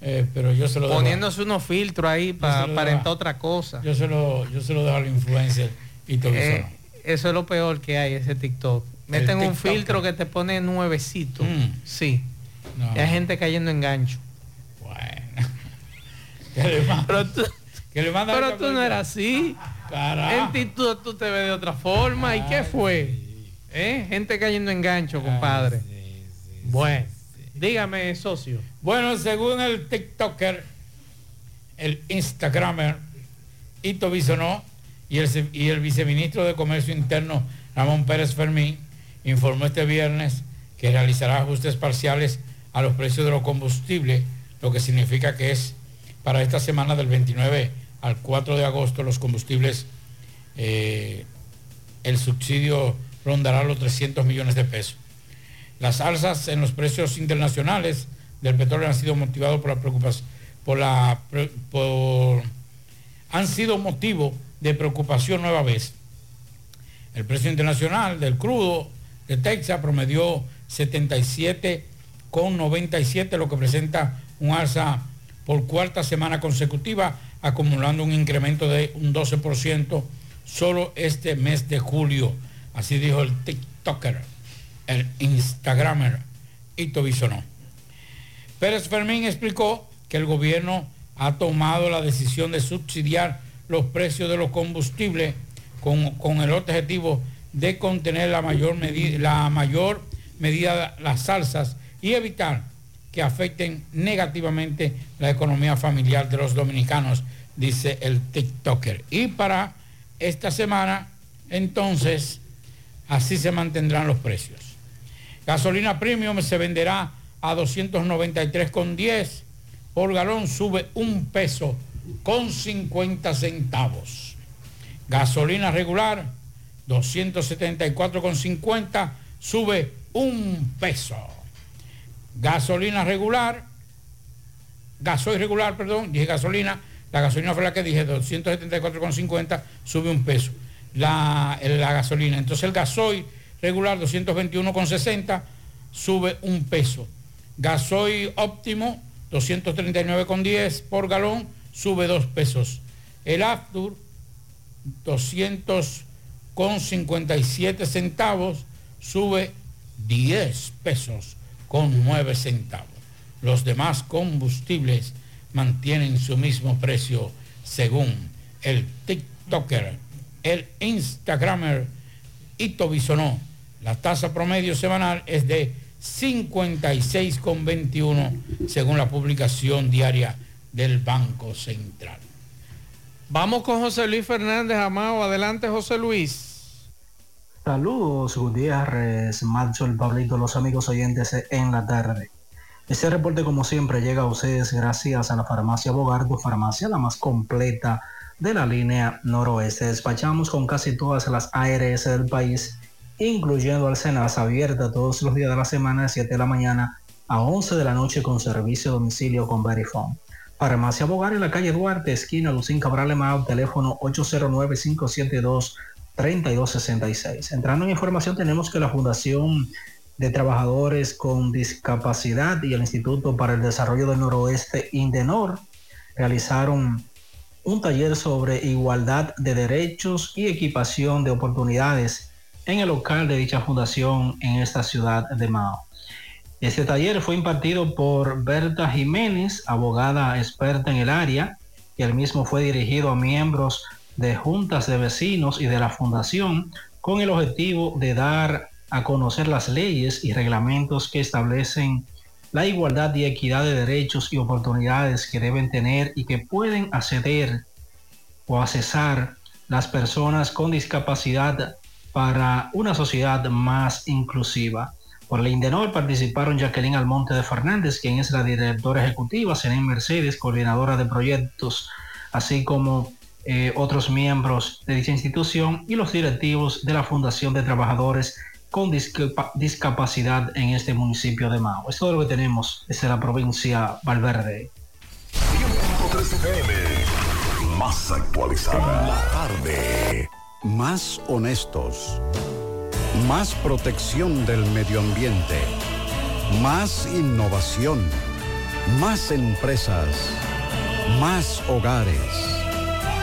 Speaker 15: eh, pero yo se lo dejo-
Speaker 14: Poniéndose unos filtros ahí para aparentar otra cosa.
Speaker 15: Yo se lo, yo se lo dejo al influencer y todo
Speaker 14: Eh,
Speaker 15: eso.
Speaker 14: eso es lo peor que hay, ese TikTok. Meten un filtro que te pone nuevecito.
Speaker 15: Mm.
Speaker 14: Sí. Hay gente cayendo en gancho.
Speaker 15: Que le manda-
Speaker 14: Pero tú,
Speaker 15: que le manda
Speaker 14: pero
Speaker 15: mucha
Speaker 14: tú no eras así.
Speaker 15: Carajo.
Speaker 14: En TikTok tú te ves de otra forma. ¿Y qué fue? ¿Eh? Gente cayendo en gancho, compadre. Bueno, dígame, socio.
Speaker 15: Bueno, según el TikToker, el Instagramer, Ito Bisonó y el, y el viceministro de Comercio Interno, Ramón Pérez Fermín, informó este viernes que realizará ajustes parciales a los precios de los combustibles, lo que significa que es para esta semana del 29 al 4 de agosto los combustibles, eh, el subsidio rondará los 300 millones de pesos. Las alzas en los precios internacionales del petróleo han sido motivados por la preocupación, por la, han sido motivo de preocupación nueva vez. El precio internacional del crudo de Texas promedió 77,97, lo que presenta un alza por cuarta semana consecutiva, acumulando un incremento de un 12% solo este mes de julio. Así dijo el TikToker. el Instagramer Ito Bisonó. Pérez Fermín explicó que el gobierno ha tomado la decisión de subsidiar los precios de los combustibles con, con el objetivo de contener la mayor, medida, la mayor medida las salsas y evitar que afecten negativamente la economía familiar de los dominicanos, dice el TikToker. Y para esta semana, entonces, así se mantendrán los precios. Gasolina premium se venderá a 293,10 por galón, sube un peso con 50 centavos. Gasolina regular, 274,50, sube un peso. Gasolina regular, gasoil regular, perdón, dije gasolina, la gasolina fue la que dije, 274,50, sube un peso. La, gasolina. Entonces el gasoil regular, 221,60, sube un peso. Gasoil óptimo, 239,10 por galón, sube dos pesos. El Aftur, 200,57 centavos, sube 10 pesos con 9 centavos. Los demás combustibles mantienen su mismo precio según el TikToker, el Instagramer Ito Bisonó. La tasa promedio semanal es de 56,21 según la publicación diaria del Banco Central.
Speaker 20: Vamos con José Luis Fernández Amado. Adelante, José Luis.
Speaker 31: Saludos, Gutiérrez, Macho, el Pablito, los amigos oyentes en la tarde. Este reporte, como siempre, llega a ustedes gracias a la farmacia Bogardo, farmacia la más completa de la línea noroeste. Despachamos con casi todas las ARS del país, incluyendo Alcenas, abierta todos los días de la semana de 7 de la mañana a 11 de la noche con servicio a domicilio con Verifone. Farmacia Bogar en la calle Duarte, esquina Lucín Cabral Emao, teléfono 809-572-3266. Entrando en información, tenemos que la Fundación de Trabajadores con Discapacidad y el Instituto para el Desarrollo del Noroeste, INDENOR, realizaron un taller sobre igualdad de derechos y equipación de oportunidades en el local de dicha fundación en esta ciudad de Mao. Este taller fue impartido por Berta Jiménez, abogada experta en el área, y el mismo fue dirigido a miembros de juntas de vecinos y de la fundación con el objetivo de dar a conocer las leyes y reglamentos que establecen la igualdad y equidad de derechos y oportunidades que deben tener y que pueden acceder o accesar las personas con discapacidad para una sociedad más inclusiva. Por la Indenor participaron Jacqueline Almonte de Fernández, quien es la directora ejecutiva, Senen Mercedes, coordinadora de proyectos, así como eh, otros miembros de dicha institución y los directivos de la Fundación de Trabajadores con discapa discapacidad en este municipio de Mao. Es todo lo que tenemos desde la provincia Valverde.
Speaker 17: Más actualizada. La tarde.
Speaker 32: Más honestos. Más protección del medio ambiente. Más innovación. Más empresas. Más hogares.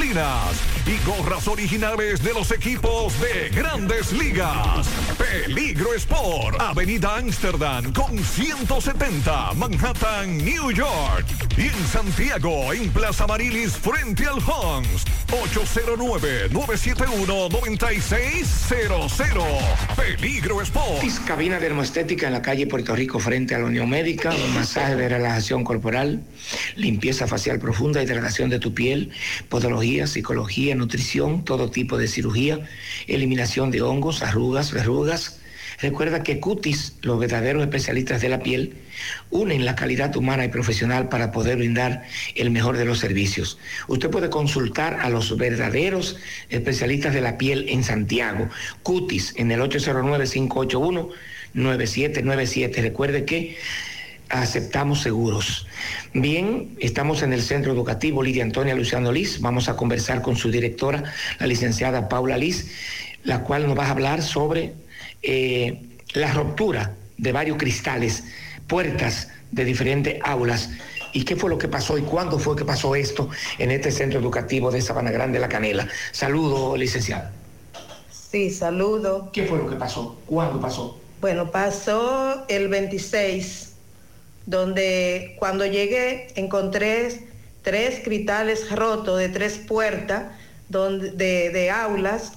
Speaker 17: y gorras originales de los equipos de grandes ligas. Peligro Sport, Avenida Amsterdam con 170, Manhattan, New York. Y en Santiago, en Plaza Marilis, frente al Hans, 809-971-9600. Peligro Sport.
Speaker 33: Cabina dermoestética en la calle Puerto Rico frente a la Unión Médica, un masaje de relajación corporal, limpieza facial profunda, hidratación de tu piel, podología, psicología, nutrición, todo tipo de cirugía, eliminación de hongos, arrugas, verrugas. Recuerda que Cutis, los verdaderos especialistas de la piel, unen la calidad humana y profesional para poder brindar el mejor de los servicios. Usted puede consultar a los verdaderos especialistas de la piel en Santiago. Cutis en el 809-581-9797. Recuerde que aceptamos seguros. Bien, estamos en el centro educativo Lidia Antonia Luciano Liz. Vamos a conversar con su directora, la licenciada Paula Liz, la cual nos va a hablar sobre eh, la ruptura de varios cristales, puertas de diferentes aulas. ¿Y qué fue lo que pasó y cuándo fue que pasó esto en este centro educativo de Sabana Grande, La Canela? Saludo, licenciada.
Speaker 34: Sí, saludo.
Speaker 33: ¿Qué fue lo que pasó? ¿Cuándo pasó?
Speaker 34: Bueno, pasó el 26, donde cuando llegué encontré tres cristales rotos de tres puertas donde, de, aulas,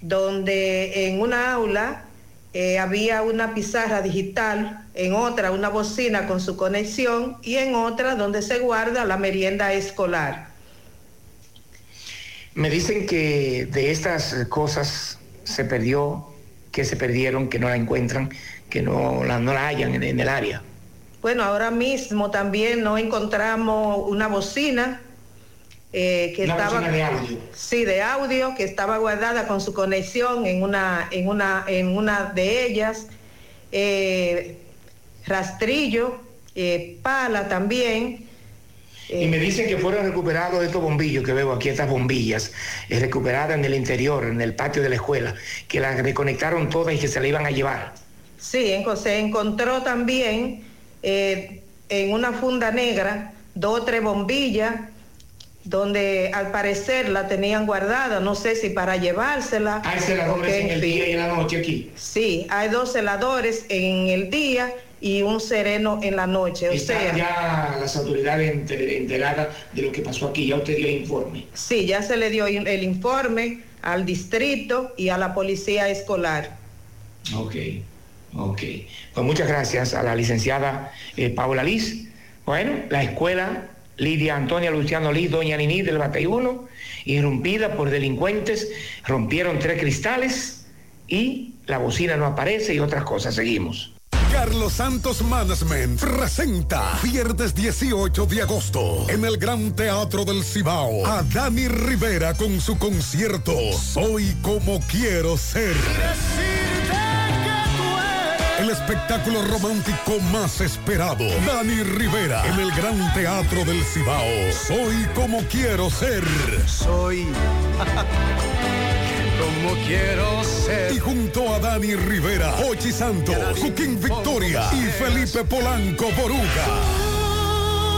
Speaker 34: donde en una aula eh, había una pizarra digital, en otra una bocina con su conexión y en otra donde se guarda la merienda escolar.
Speaker 33: Me dicen que de estas cosas se perdió, que se perdieron, que no la encuentran, que no la, no la en, en el área.
Speaker 34: Bueno, ahora mismo también no encontramos una bocina eh, que
Speaker 33: Una
Speaker 34: estaba
Speaker 33: de audio.
Speaker 34: sí de audio que estaba guardada con su conexión en una en una en una de ellas eh, rastrillo eh, pala también
Speaker 33: Y me dicen que fueron recuperados estos bombillos que veo aquí, estas bombillas, recuperadas en el interior, en el patio de la escuela, que las reconectaron todas y que se la iban a llevar.
Speaker 34: Sí, en- se encontró también eh, en una funda negra dos o tres bombillas donde al parecer la tenían guardada, no sé si para llevársela.
Speaker 33: Hay celadores
Speaker 34: porque,
Speaker 33: en el día y en la noche aquí.
Speaker 34: Sí, hay dos celadores en el día y un sereno en la noche. O sea,
Speaker 33: ya las autoridades enter- enteradas de lo que pasó aquí, ya usted dio informe.
Speaker 34: sí, ya se le dio el informe al distrito y a la policía escolar.
Speaker 33: Ok, ok. Pues muchas gracias a la licenciada eh, Paula Liz. Bueno, la escuela Lidia Antonia Luciano Liz, Doña Nini del Bateyuno, irrumpida por delincuentes, rompieron tres cristales y la bocina no aparece y otras cosas. Seguimos.
Speaker 3: Carlos Santos Management presenta viernes 18 de agosto en el Gran Teatro del Cibao a Dani Rivera con su concierto Soy como quiero ser. El espectáculo romántico más esperado. Dani Rivera en el Gran Teatro del Cibao. Soy como quiero ser.
Speaker 35: Soy como quiero ser.
Speaker 3: Y junto a Dani Rivera, Ochi Santos, Joaquín Victoria y Felipe Polanco Boruga.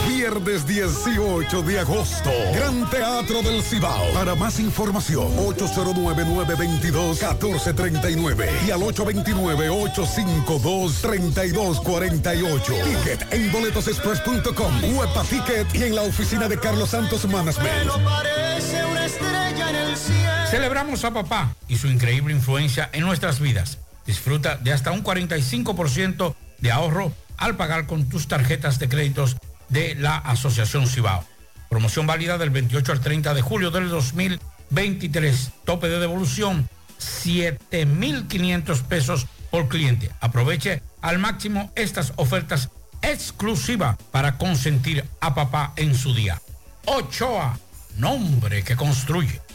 Speaker 3: Viernes 18 de agosto, Gran Teatro del Cibao. Para más información, 809-922-1439 y al 829-852-3248. Ticket en boletosexpress.com, Huepa Ticket y en la oficina de Carlos Santos Management.
Speaker 35: Parece una estrella en el cielo.
Speaker 15: Celebramos a papá y su increíble influencia en nuestras vidas. Disfruta de hasta un 45% de ahorro al pagar con tus tarjetas de créditos de la Asociación Cibao. Promoción válida del 28 al 30 de julio del 2023. Tope de devolución 7.500 pesos por cliente. Aproveche al máximo estas ofertas exclusivas para consentir a papá en su día. Ochoa, nombre que construye.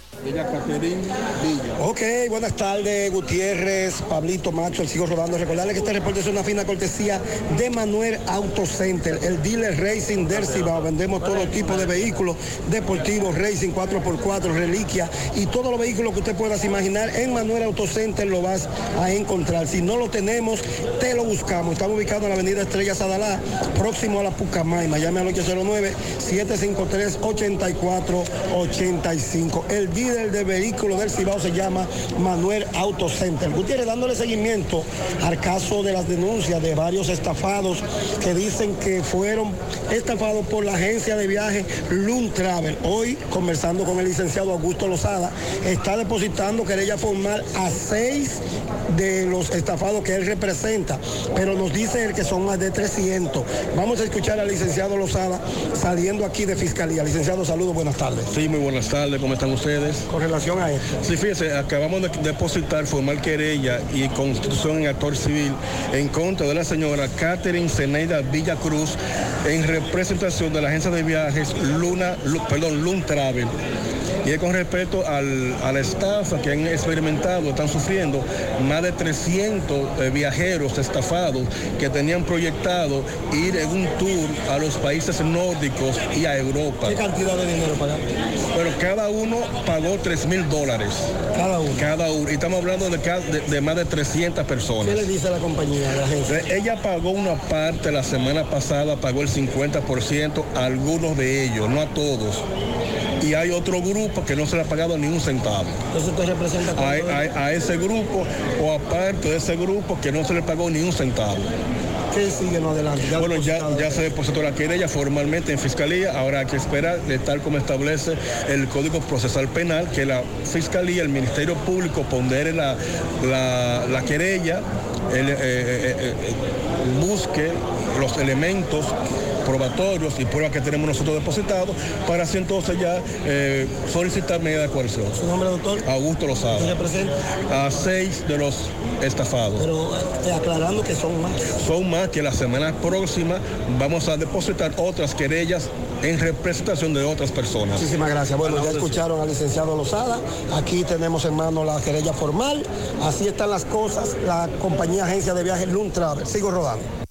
Speaker 30: Ok, buenas tardes, Gutiérrez, Pablito Macho, sigo rodando. Recordarles que este reporte es una fina cortesía de Manuel Auto Center, el dealer Racing del Cibao. Vendemos todo tipo de vehículos deportivos, Racing 4x4, reliquia y todos los vehículos que usted pueda imaginar en Manuel Auto Center lo vas a encontrar. Si no lo tenemos, te lo buscamos. Estamos ubicados en la avenida Estrella Sadalá, próximo a la Pucamaima. Llame al 809-753-8485. El líder de vehículos del Cibao se llama Manuel Auto Center. Gutiérrez dándole seguimiento al caso de las denuncias de varios estafados que dicen que fueron estafados por la agencia de viaje Loon Travel. Hoy, conversando con el licenciado Augusto Lozada, está depositando querella formal a seis de los estafados que él representa, pero nos dice él que son más de 300. Vamos a escuchar al licenciado Lozada saliendo aquí de Fiscalía. Licenciado, saludos, buenas tardes.
Speaker 21: Sí, muy buenas tardes, ¿cómo están ustedes?
Speaker 30: Con relación a esto.
Speaker 21: Sí, fíjese, acabamos de depositar formal querella y constitución en actor civil en contra de la señora Catherine Zeneida Villa Cruz en representación de la agencia de viajes Luna, Lu- perdón, Lun Travel. Y es con respecto al- a la estafa que han experimentado, están sufriendo más de 300 eh, viajeros estafados que tenían proyectado ir en un tour a los países nórdicos y a Europa.
Speaker 30: ¿Qué cantidad de dinero pagaron?
Speaker 21: Pero cada uno pagó 3 mil dólares.
Speaker 30: Cada uno.
Speaker 21: Cada uno. Y estamos hablando de, de- de más de 300 personas.
Speaker 30: ¿Qué le dice la compañía, a la agencia?
Speaker 21: Eh, Ella pagó una parte la semana pasada, pagó el 50%, a algunos de ellos, no a todos. Y hay otro grupo que no se le ha pagado ni un centavo.
Speaker 30: Entonces usted representa
Speaker 21: A, a- a ese grupo o aparte de ese grupo que no se le pagó ni un centavo.
Speaker 30: ¿Qué sigue en adelante? Ya
Speaker 21: bueno, ya, ya se depositó la querella formalmente en fiscalía, ahora hay que esperar de tal como establece el Código Procesal Penal, que la fiscalía, el Ministerio Público pondere la, la, la querella, el, eh, eh, eh, eh, busque los elementos probatorios y pruebas que tenemos nosotros depositados para así entonces ya eh, solicitar medida de coerción.
Speaker 30: ¿Su nombre, doctor?
Speaker 21: Augusto Lozada.
Speaker 30: ¿Usted representa?
Speaker 21: A seis de los estafados.
Speaker 30: Pero eh, aclarando que son más.
Speaker 21: Son más que la semana próxima vamos a depositar otras querellas en representación de otras personas.
Speaker 30: Muchísimas gracias. Bueno, ya escucharon al licenciado Lozada. Aquí tenemos en mano la querella formal. Así están las cosas. La compañía agencia de viajes Travel. Sigo rodando.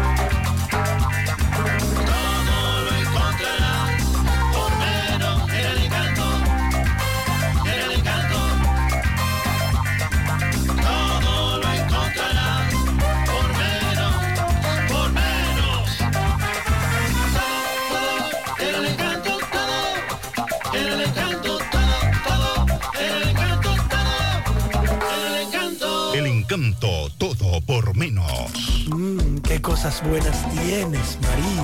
Speaker 6: Encanto todo por menos.
Speaker 36: Mmm, qué cosas buenas tienes, María.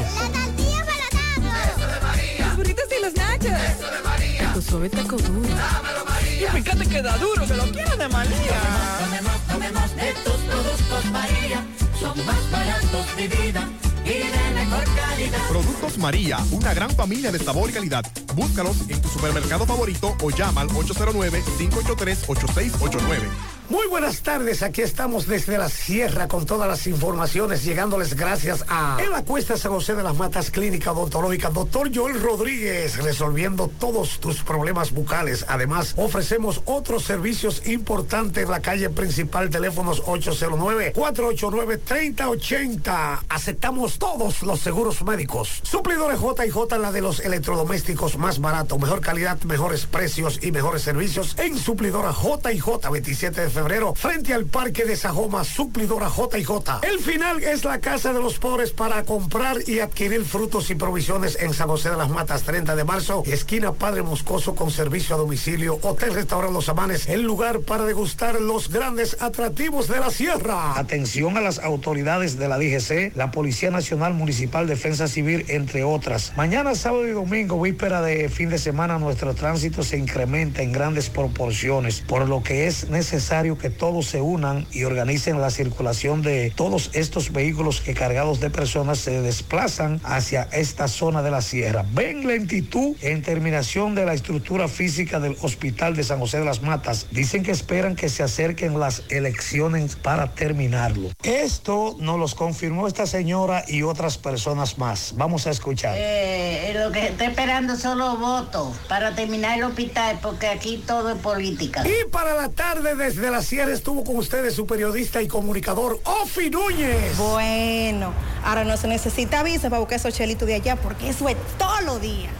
Speaker 6: Eso de María.
Speaker 37: Los burritos y los nachos.
Speaker 6: Eso de María.
Speaker 37: Tu suave taco duro.
Speaker 6: Dámelo, María.
Speaker 37: Y fíjate que da duro, que lo quiero de María.
Speaker 6: Tomemos, tomemos de tus productos, María. Son más baratos de vida y de mejor calidad.
Speaker 38: Productos María, una gran familia de sabor y calidad. Búscalos en tu supermercado favorito o llama al 809-583-8689.
Speaker 36: Muy buenas tardes, aquí estamos desde la sierra con todas las informaciones, llegándoles gracias a en la Cuesta San José de las Matas Clínica Odontológica, doctor Joel Rodríguez, resolviendo todos tus problemas bucales. Además, ofrecemos otros servicios importantes en la calle principal, teléfonos 809-489-3080. Aceptamos todos los seguros médicos. Suplidores JJ, la de los electrodomésticos más barato, mejor calidad, mejores precios y mejores servicios en Suplidora JJ, 27 de febrero, frente al Parque de Sajoma, Suplidora JJ. El final es la Casa de los Pobres para comprar y adquirir frutos y provisiones en San José de las Matas, 30 de marzo, esquina Padre Moscoso con servicio a domicilio, Hotel Restaurante Los Amanes, el lugar para degustar los grandes atractivos de la sierra.
Speaker 32: Atención a las autoridades de la DGC, la Policía Nacional Municipal Defensa Civil, entre otras. Mañana, sábado y domingo, víspera de fin de semana, nuestro tránsito se incrementa en grandes proporciones, por lo que es necesario necesario que todos se unan y organicen la circulación de todos estos vehículos que cargados de personas se desplazan hacia esta zona de la sierra. Ven lentitud en terminación de la estructura física del Hospital de San José de las Matas. Dicen que esperan que se acerquen las elecciones para terminarlo. Esto nos los confirmó esta señora y otras personas más. Vamos a escuchar.
Speaker 39: Eh, lo que se está esperando son los votos para terminar el hospital, porque aquí todo es política.
Speaker 32: Y para la tarde desde la sierra estuvo con ustedes su periodista y comunicador Ofi Núñez.
Speaker 36: Bueno, ahora no se necesita visa para buscar esos chelitos de allá, porque eso es todos los días.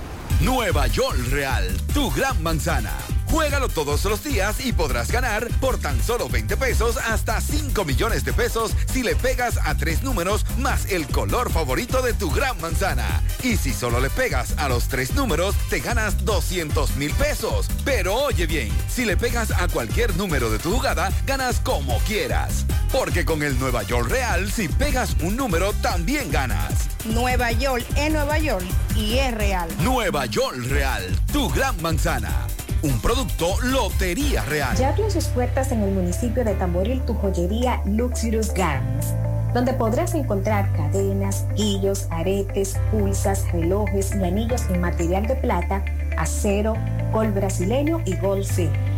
Speaker 6: Nueva York Real, tu gran manzana. Juégalo todos los días y podrás ganar por tan solo 20 pesos hasta 5 millones de pesos si le pegas a tres números más el color favorito de tu gran manzana. Y si solo le pegas a los tres números, te ganas 200 mil pesos. Pero oye bien, si le pegas a cualquier número de tu jugada, ganas como quieras. Porque con el Nueva York Real, si pegas un número, también ganas.
Speaker 36: Nueva York es Nueva York y es real.
Speaker 6: Nueva York Real, tu gran manzana. Un producto Lotería Real.
Speaker 40: Ya abrió sus puertas en el municipio de Tamboril tu joyería Luxurious Garments, donde podrás encontrar cadenas, guillos, aretes, pulsas, relojes y anillos en material de plata, acero, gol brasileño y gol C.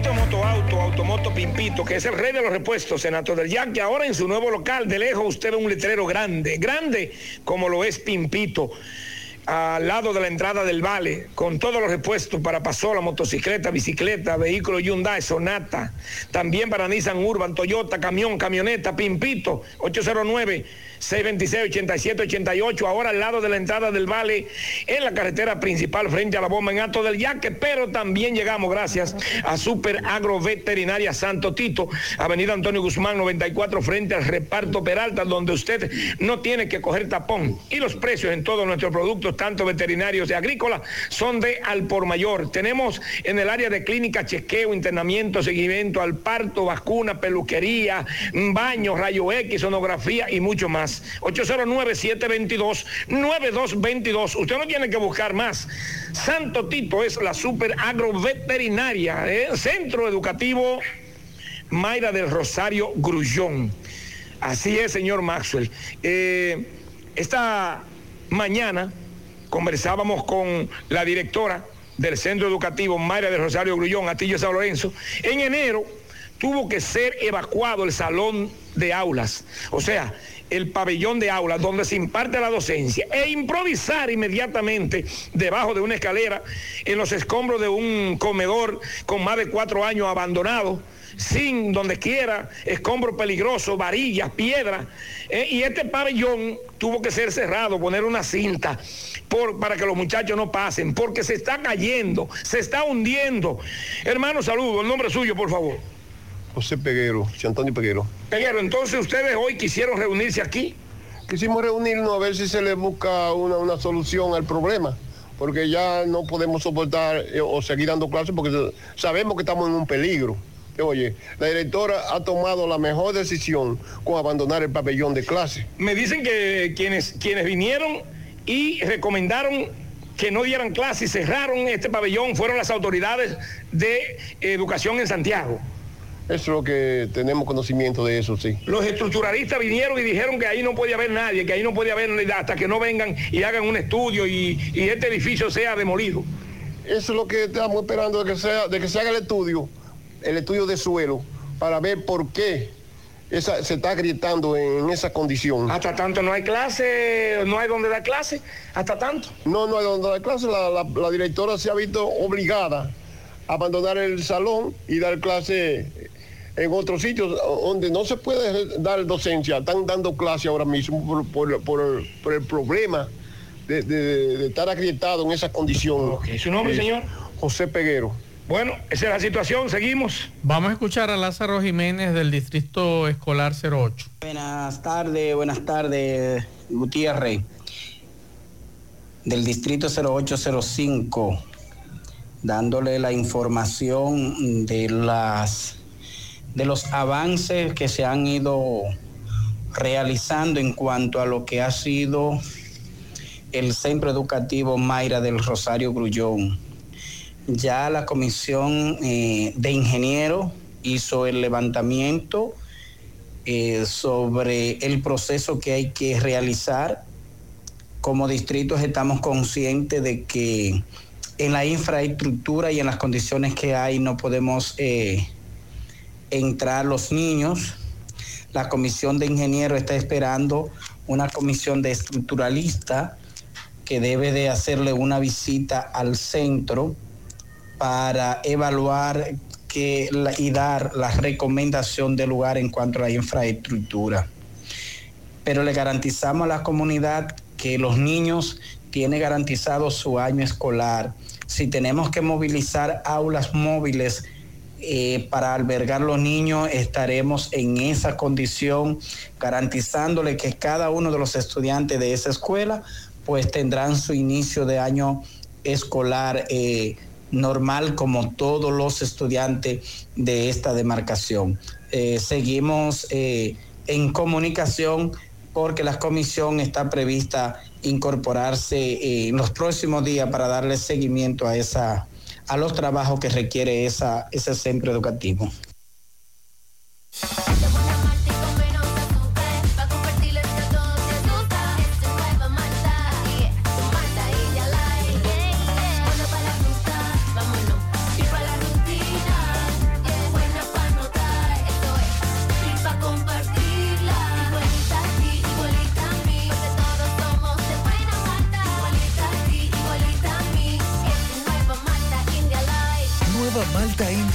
Speaker 41: Pimpito Motoauto, Automoto Pimpito, que es el rey de los repuestos en Alto del Yaque. Ahora en su nuevo local, de lejos usted ve un letrero grande, grande como lo es Pimpito al lado de la entrada del Vale, con todos los repuestos para pasola, motocicleta, bicicleta, vehículo Hyundai, Sonata, también para Nissan Urban, Toyota, camión, camioneta, Pimpito, 809. 626-8788, ahora al lado de la entrada del Vale, en la carretera principal frente a la bomba en Alto del Yaque, pero también llegamos gracias a Super Agroveterinaria Santo Tito, Avenida Antonio Guzmán 94, frente al reparto Peralta, donde usted no tiene que coger tapón. Y los precios en todos nuestros productos, tanto veterinarios y agrícolas, son de al por mayor. Tenemos en el área de clínica chequeo, internamiento, seguimiento al parto, vacuna, peluquería, baño, rayo X, sonografía y mucho más. 809-722-9222. Usted no tiene que buscar más. Santo Tito es la super agroveterinaria, ¿eh? Centro Educativo Mayra del Rosario Grullón. Así es, señor Maxwell. Eh, esta mañana conversábamos con la directora del Centro Educativo Mayra del Rosario Grullón, Atillo San Lorenzo. En enero tuvo que ser evacuado el salón de aulas. O sea, el pabellón de aulas donde se imparte la docencia e improvisar inmediatamente debajo de una escalera en los escombros de un comedor con más de cuatro años abandonado sin donde quiera, escombros peligrosos, varillas, piedras. eh, y este pabellón tuvo que ser cerrado, poner una cinta para que los muchachos no pasen, porque se está cayendo, se está hundiendo. Hermano, saludo, el nombre suyo, por favor.
Speaker 42: José Peguero, Antonio Peguero.
Speaker 41: Peguero, entonces ustedes hoy quisieron reunirse aquí.
Speaker 42: Quisimos reunirnos a ver si se le busca una, una solución al problema, porque ya no podemos soportar eh, o seguir dando clases porque sabemos que estamos en un peligro. Oye, la directora ha tomado la mejor decisión con abandonar el pabellón de clase.
Speaker 41: Me dicen que quienes, quienes vinieron y recomendaron que no dieran clase y cerraron este pabellón fueron las autoridades de educación en Santiago.
Speaker 42: Eso es lo que tenemos conocimiento de eso, sí.
Speaker 41: Los estructuralistas vinieron y dijeron que ahí no podía haber nadie, que ahí no podía haber hasta que no vengan y hagan un estudio y, y este edificio sea demolido.
Speaker 42: Eso es lo que estamos esperando de que, sea, de que se haga el estudio, el estudio de suelo, para ver por qué esa, se está agrietando en esa condición.
Speaker 41: Hasta tanto no hay clase, no hay donde dar clase, hasta tanto.
Speaker 42: No, no hay donde dar clase, la, la- la directora se ha visto obligada a abandonar el salón y dar clase en otros sitios donde no se puede dar docencia. Están dando clase ahora mismo por, por- por- por el problema de, de- de estar agrietado en esa condición.
Speaker 41: ¿Su nombre,
Speaker 42: Eh,
Speaker 41: señor?
Speaker 42: José Peguero.
Speaker 43: Bueno, esa es la situación, seguimos.
Speaker 14: Vamos a escuchar a Lázaro Jiménez del Distrito Escolar 08.
Speaker 44: Buenas tardes, buenas tardes, Gutiérrez, del Distrito 0805, dándole la información de las de los avances que se han ido realizando en cuanto a lo que ha sido el Centro Educativo Mayra del Rosario Grullón. Ya la Comisión eh, de Ingenieros hizo el levantamiento eh, sobre el proceso que hay que realizar. Como distritos estamos conscientes de que en la infraestructura y en las condiciones que hay no podemos eh, entrar los niños. La comisión de ingenieros está esperando una comisión de estructuralista que debe de hacerle una visita al centro para evaluar y dar la recomendación del lugar en cuanto a la infraestructura. Pero le garantizamos a la comunidad que los niños tienen garantizado su año escolar. Si tenemos que movilizar aulas móviles eh, para albergar los niños, estaremos en esa condición, garantizándole que cada uno de los estudiantes de esa escuela pues tendrán su inicio de año escolar eh, normal como todos los estudiantes de esta demarcación. Eh, seguimos en comunicación porque la comisión está prevista incorporarse en los próximos días para darle seguimiento a esa a los trabajos que requiere ese centro educativo.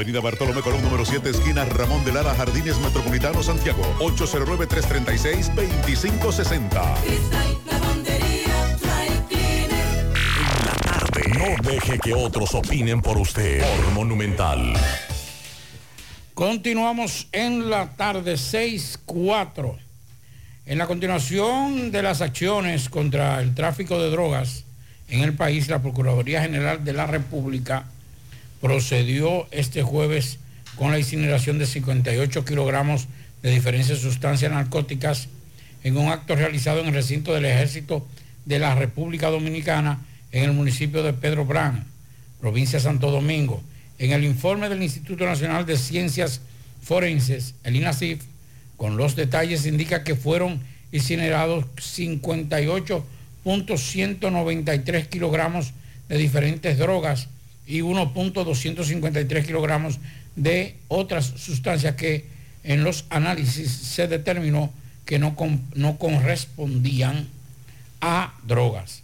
Speaker 45: Avenida Bartolomé Colón, número 7, esquina Ramón de Lara, Jardines Metropolitano, Santiago. 809-336-2560.
Speaker 18: Lavandería, dry cleaner.
Speaker 17: No deje que otros opinen por usted. Por Monumental.
Speaker 15: Continuamos en la tarde 6-4. En la continuación de las acciones contra el tráfico de drogas en el país, la Procuraduría General de la República procedió este jueves con la incineración de 58 kilogramos de diferentes sustancias narcóticas en un acto realizado en el recinto del Ejército de la República Dominicana en el municipio de Pedro Brán, provincia de Santo Domingo. En el informe del Instituto Nacional de Ciencias Forenses, el INACIF, con los detalles indica que fueron incinerados 58.193 kilogramos de diferentes drogas y 1.253 kilogramos de otras sustancias que en los análisis se determinó que no, no correspondían a drogas.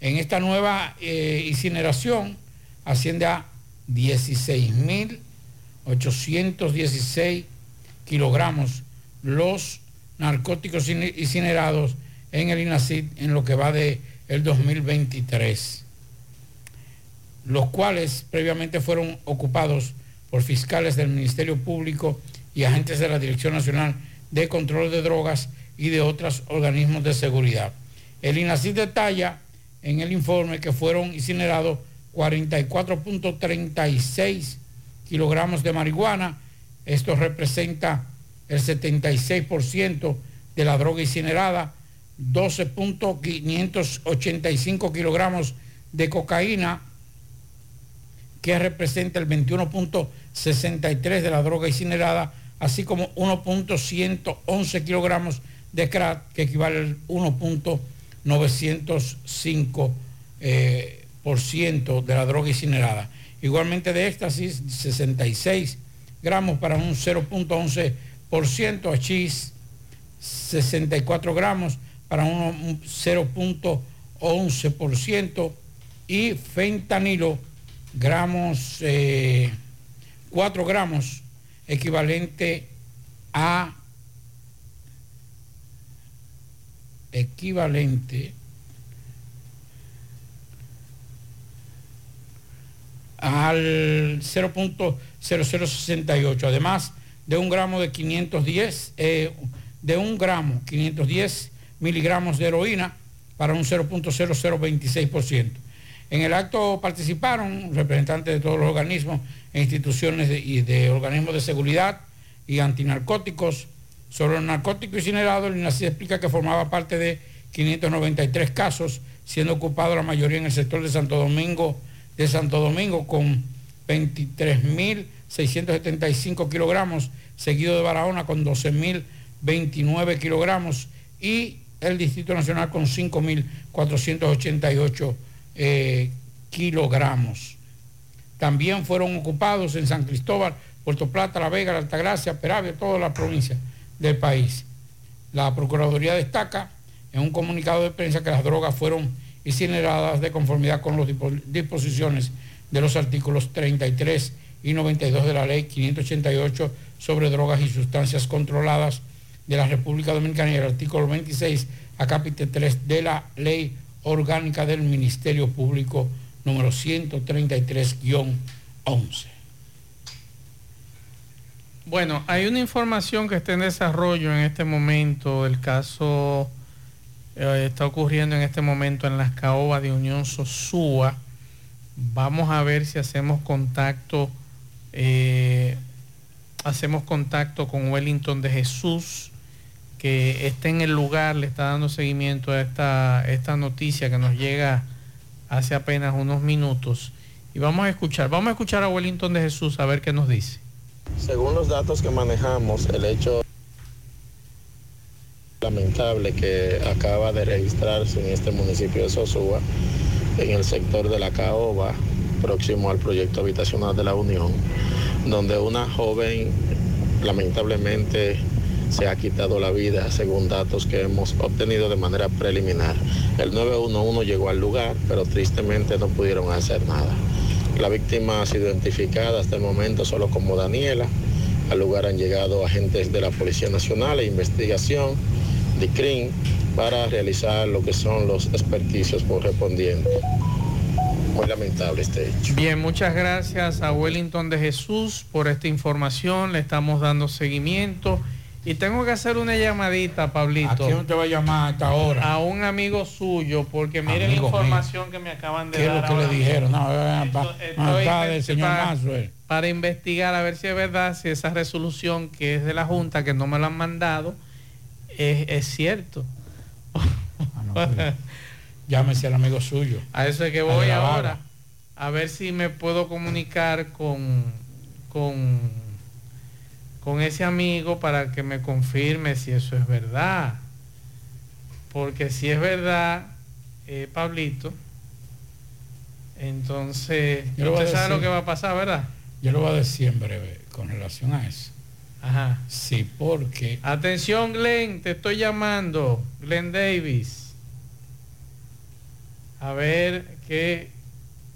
Speaker 15: En esta nueva eh, incineración asciende a 16.816 kilogramos los narcóticos in- incinerados en el INACID en lo que va de el 2023, los cuales previamente fueron ocupados por fiscales del Ministerio Público y agentes de la Dirección Nacional de Control de Drogas y de otros organismos de seguridad. El INACID detalla en el informe que fueron incinerados 44.36 kilogramos de marihuana. Esto representa el 76% de la droga incinerada, 12.585 kilogramos de cocaína, que representa el 21.63 de la droga incinerada, así como 1.111 kilogramos de crack, que equivale al 1.905 eh, de la droga incinerada. Igualmente de éxtasis, 66 gramos para un 0.11%, hachís 64 gramos para un, un 0.11% y fentanilo gramos, eh, 4 gramos, equivalente a equivalente al 0.0068, además de un gramo de 510, eh, de un gramo 510 miligramos de heroína para un 0.0026%. En el acto participaron representantes de todos los organismos e instituciones y de organismos de seguridad y antinarcóticos. Sobre el narcótico incinerado, el INACI explica que formaba parte de 593 casos, siendo ocupado la mayoría en el sector de Santo Domingo, de Santo Domingo con 23.675 kilogramos, seguido de Barahona con 12.029 kilogramos y el Distrito Nacional con 5.488 eh, kilogramos. También fueron ocupados en San Cristóbal, Puerto Plata, La Vega, La Altagracia, Peravia, todas las provincias del país. La Procuraduría destaca en un comunicado de prensa que las drogas fueron incineradas de conformidad con las disposiciones de los artículos 33 y 92 de la Ley 588 sobre drogas y sustancias controladas de la República Dominicana y el artículo 26 a capítulo 3 de la Ley Orgánica del Ministerio Público número 133-11.
Speaker 14: Bueno, hay una información que está en desarrollo en este momento. El caso eh, está ocurriendo en este momento en las caobas de Unión Sosúa. Vamos a ver si hacemos contacto, eh, hacemos contacto con Wellington de Jesús, que está en el lugar, le está dando seguimiento a esta, esta noticia que nos llega hace apenas unos minutos. Y vamos a escuchar, vamos a escuchar a Wellington de Jesús a ver qué nos dice.
Speaker 46: Según los datos que manejamos, el hecho lamentable que acaba de registrarse en este municipio de Sosúa, en el sector de la Caoba, próximo al proyecto habitacional de la Unión, donde una joven lamentablemente se ha quitado la vida, según datos que hemos obtenido de manera preliminar. El 911 llegó al lugar, pero tristemente no pudieron hacer nada. La víctima ha sido identificada hasta el momento solo como Daniela. Al lugar han llegado agentes de la Policía Nacional e Investigación, de CRIM, para realizar lo que son los experticios correspondientes. Muy lamentable este hecho.
Speaker 14: Bien, muchas gracias a Wellington de Jesús por esta información. Le estamos dando seguimiento. Y tengo que hacer una llamadita, Pablito.
Speaker 15: ¿A quién te va a llamar a esta hora?
Speaker 14: A un amigo suyo, porque miren la
Speaker 15: mío.
Speaker 14: información que me acaban de
Speaker 15: ¿Qué es
Speaker 14: dar.
Speaker 15: lo que le
Speaker 14: ahora
Speaker 15: dijeron? No, eh, señor
Speaker 14: para-
Speaker 15: Maxwell.
Speaker 14: Para investigar a ver si es verdad, si esa resolución que es de la Junta, que no me la han mandado, es, es cierto.
Speaker 15: Llámese al amigo suyo.
Speaker 14: A eso es que voy ahora. A ver si me puedo comunicar con, con, con ese amigo para que me confirme si eso es verdad. Porque si es verdad, eh, Pablito, entonces
Speaker 15: Yo
Speaker 14: usted sabe lo que va a pasar, ¿verdad?
Speaker 15: Yo lo voy a decir en breve con relación a eso.
Speaker 14: Ajá.
Speaker 15: Sí, porque
Speaker 14: Atención, Glenn, te estoy llamando. Glenn Davis. A ver qué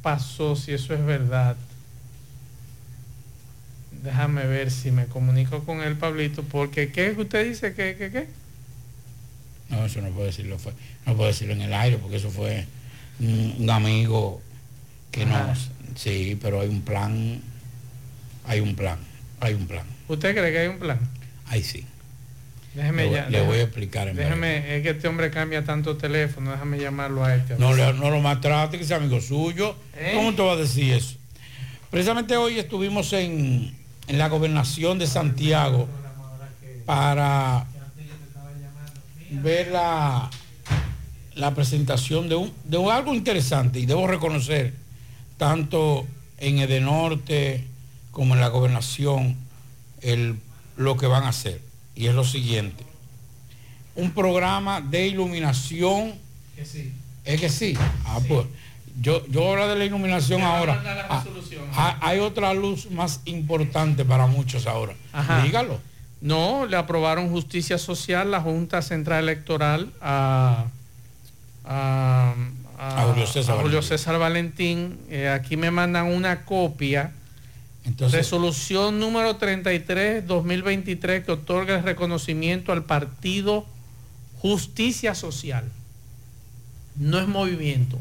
Speaker 14: pasó, si eso es verdad. Déjame ver si me comunico con él, Pablito, porque ¿qué es que usted dice? ¿Qué, qué, qué?
Speaker 15: No, eso no puedo decirlo, fue, no puedo decirlo en el aire porque eso fue un, un amigo que
Speaker 14: Ajá.
Speaker 15: nos... Sí, pero hay un plan, hay un plan, hay un plan.
Speaker 14: ¿Usted cree que hay un plan?
Speaker 15: Ahí sí.
Speaker 14: Déjeme
Speaker 15: Le
Speaker 14: ya-
Speaker 15: le voy a explicar en
Speaker 14: Déjeme, es que este hombre cambia tanto teléfono, déjame llamarlo a este. a
Speaker 15: No, le- no lo maltrate, que sea amigo suyo.
Speaker 14: ¿Eh?
Speaker 15: ¿Cómo te va a decir eso? Precisamente hoy estuvimos en, en la gobernación de Santiago para ver la, la presentación de, un, de un- algo interesante y debo reconocer, tanto en Edenorte como en la gobernación, el, lo que van a hacer. Y es lo siguiente. Un programa de iluminación
Speaker 14: Que sí.
Speaker 15: es que sí. Ah, pues. Yo, yo hablo de la iluminación ahora. Ah, ah, hay otra luz más importante para muchos ahora.
Speaker 14: Ajá.
Speaker 15: Dígalo.
Speaker 14: No, le aprobaron justicia social la Junta Central Electoral a, a,
Speaker 15: A Julio César
Speaker 14: a Julio
Speaker 15: Valentín.
Speaker 14: César Valentín. Eh, aquí me mandan una copia.
Speaker 15: Entonces-
Speaker 14: Resolución número 33-2023 que otorga el reconocimiento al partido Justicia Social. No es movimiento.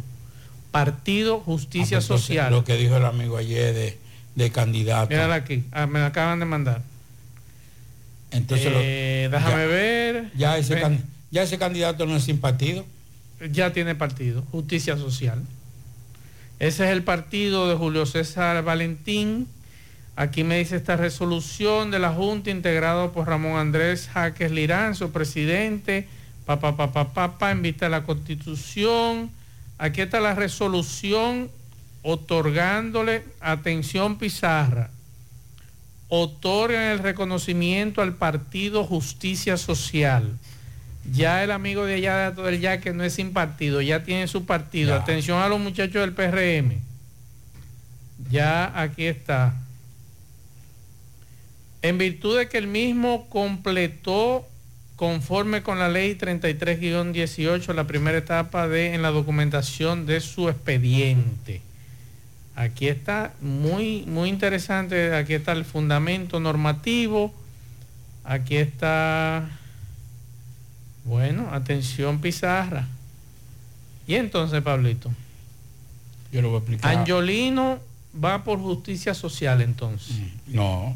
Speaker 14: Partido Justicia
Speaker 15: Ah, pues
Speaker 14: Social.
Speaker 15: Lo que dijo el amigo ayer de, de candidato.
Speaker 14: Mírala aquí. Ah, me la acaban de mandar.
Speaker 15: Entonces, lo-
Speaker 14: Eh, déjame
Speaker 15: ya-
Speaker 14: ver.
Speaker 15: Ya ese, can- ya ese candidato no es sin partido.
Speaker 14: ya tiene partido, Justicia Social. Ese es el partido de Julio César Valentín. Aquí me dice esta resolución de la Junta integrado por Ramón Andrés Jaques Lirán, su presidente, papá, papá, papá, en vista de la Constitución. Aquí está la resolución otorgándole atención Pizarra. Otorgan el reconocimiento al partido Justicia Social. Ya el amigo de allá del Yaque no es sin partido, ya tiene su partido.
Speaker 15: Ya.
Speaker 14: Atención a los muchachos del PRM. Ya aquí está. En virtud de que el mismo completó conforme con la ley 33-18 la primera etapa de en la documentación de su expediente. Aquí está muy muy interesante, aquí está el fundamento normativo. Aquí está bueno, atención pizarra. Y entonces, Pablito,
Speaker 15: Yo lo voy a explicar.
Speaker 14: Angiolino va por justicia social entonces.
Speaker 15: No.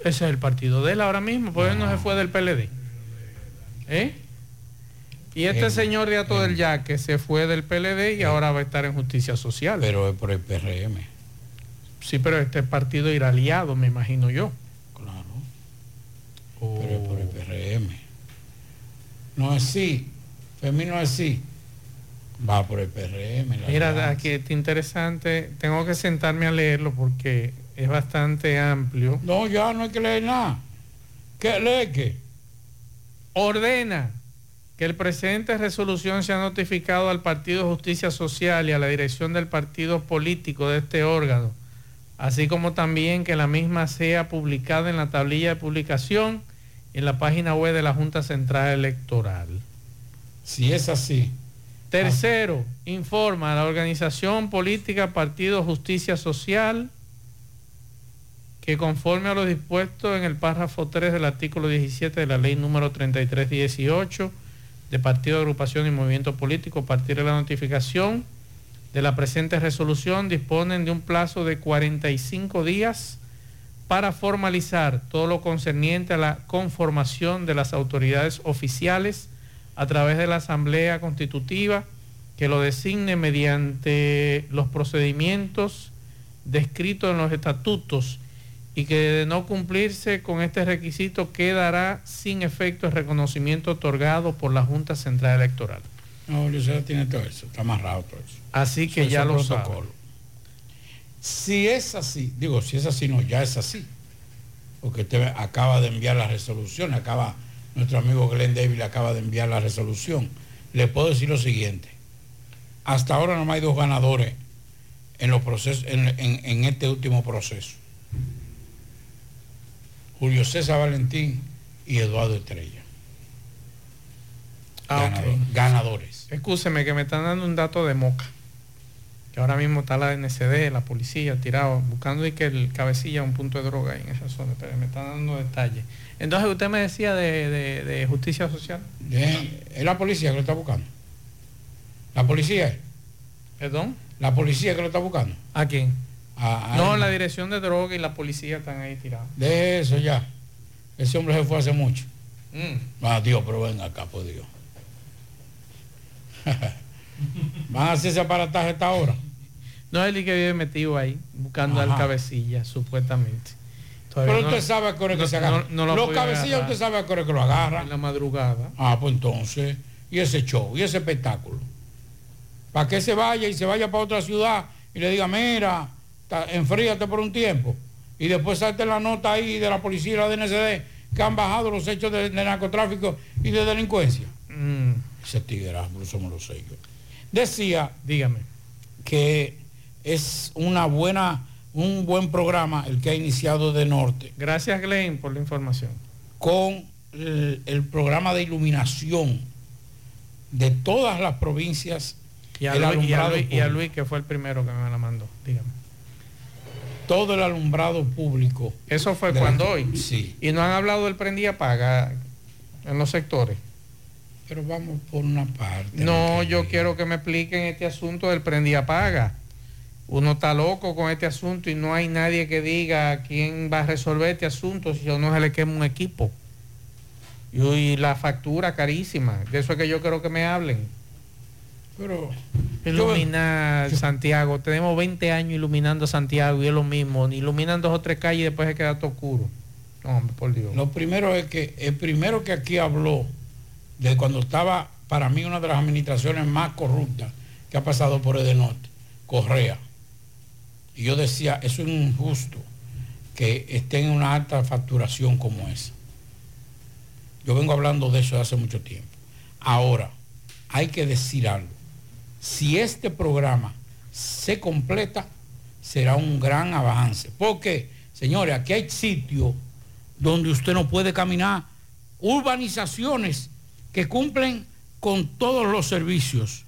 Speaker 14: Ese es el partido de él ahora mismo, porque él no se fue del PLD. ¿Eh? Y este señor de Ato del Yaque se fue del PLD y ahora va a estar en justicia social.
Speaker 15: Pero es por el PRM.
Speaker 14: Sí, pero este partido irá aliado, me imagino yo.
Speaker 15: Pero es por el PRM. No es sí. Femino es sí. Va por el PRM.
Speaker 14: Mira, aquí está interesante. Tengo que sentarme a leerlo porque es bastante amplio.
Speaker 15: No, ya no hay que leer nada. ¿Qué lee qué?
Speaker 14: Ordena que el presente resolución sea notificado al Partido Justicia Social y a la dirección del partido político de este órgano, así como también que la misma sea publicada en la tablilla de publicación en la página web de la Junta Central Electoral.
Speaker 15: Si es así.
Speaker 14: Tercero, informa a la organización política Partido Justicia Social que conforme a lo dispuesto en el párrafo 3 del artículo 17 de la ley número 3318 de Partido, Agrupación y Movimiento Político, a partir de la notificación de la presente resolución, disponen de un plazo de 45 días para formalizar todo lo concerniente a la conformación de las autoridades oficiales a través de la Asamblea Constitutiva que lo designe mediante los procedimientos descritos en los estatutos y que de no cumplirse con este requisito quedará sin efecto el reconocimiento otorgado por la Junta Central Electoral.
Speaker 15: No, César tiene todo eso. Está amarrado todo eso.
Speaker 14: Así que
Speaker 15: Eso
Speaker 14: ya lo
Speaker 15: protocolo. Si es así, digo, si es así, no, ya es así. Porque usted acaba de enviar la resolución, acaba, nuestro amigo Glenn David acaba de enviar la resolución. Le puedo decir lo siguiente. Hasta ahora no hay dos ganadores en los procesos, en, en- en este último proceso. Julio César Valentín y Eduardo Estrella.
Speaker 14: Ah,
Speaker 15: Ganadores.
Speaker 14: Escúcheme que me están dando un dato de moca. Que ahora mismo está la NCD, la policía, tirado, buscando y que el cabecilla un punto de droga ahí en esa zona. Pero me están dando detalles. Entonces usted me decía de, de- de justicia social.
Speaker 15: Es la policía que lo está buscando. La policía.
Speaker 14: ¿Perdón?
Speaker 15: La policía que lo está buscando.
Speaker 14: ¿A quién?
Speaker 15: A- a
Speaker 14: no,
Speaker 15: él.
Speaker 14: la dirección de droga y la policía están ahí tirados.
Speaker 15: De eso ya. Ese hombre se fue hace mucho.
Speaker 14: Mm.
Speaker 15: Ah, Dios, pero venga acá, por Dios. ¿Van a hacer ese aparataje esta hora?
Speaker 14: No, él y que vive metido ahí, buscando al cabecilla, supuestamente. Todavía
Speaker 15: Pero
Speaker 14: no-
Speaker 15: usted sabe a qué hora que
Speaker 14: no-
Speaker 15: se agarra.
Speaker 14: no- lo
Speaker 15: Los cabecillas
Speaker 14: agarrar.
Speaker 15: usted sabe a qué hora que lo agarra.
Speaker 14: En la madrugada.
Speaker 15: Ah, pues entonces. Y ese show, y ese espectáculo. Para que se vaya y se vaya para otra ciudad y le diga, mira, enfríate por un tiempo. Y después salte la nota ahí de la policía y la DNCD que han bajado los hechos de, de narcotráfico y de delincuencia.
Speaker 14: Mm.
Speaker 15: Ese tigre, somos los sellos. Decía,
Speaker 14: dígame,
Speaker 15: que es una buena, un buen programa el que ha iniciado de Norte.
Speaker 14: Gracias Glenn por la información.
Speaker 15: Con el, el programa de iluminación de todas las provincias.
Speaker 14: Y a, Luis, y a
Speaker 15: alumbrado
Speaker 14: Luis- y a
Speaker 15: público.
Speaker 14: Luis, que fue el primero que me la mandó. Dígame.
Speaker 15: Todo el alumbrado público.
Speaker 14: Eso fue
Speaker 15: la-
Speaker 14: cuando hoy.
Speaker 15: Sí.
Speaker 14: Y no han hablado del prendí apaga en los sectores.
Speaker 15: Pero vamos por una parte.
Speaker 14: No, yo quiero que me expliquen este asunto del prendí apaga. Uno está loco con este asunto y no hay nadie que diga quién va a resolver este asunto si no se le quema un equipo. Y la factura carísima. De eso es que yo quiero que me hablen.
Speaker 15: Pero
Speaker 14: Iluminar Santiago. Tenemos 20 años iluminando Santiago y es lo mismo. Iluminan dos o tres calles y después se queda todo oscuro. No, hombre, por Dios.
Speaker 15: Lo primero es que el primero que aquí habló de cuando estaba para mí una de las administraciones más corruptas que ha pasado por Edenorte, Correa. Y yo decía, eso es injusto que esté en una alta facturación como esa. Yo vengo hablando de eso hace mucho tiempo. Ahora, hay que decir algo. Si este programa se completa, será un gran avance. Porque, señores, aquí hay sitios donde usted no puede caminar, urbanizaciones que cumplen con todos los servicios,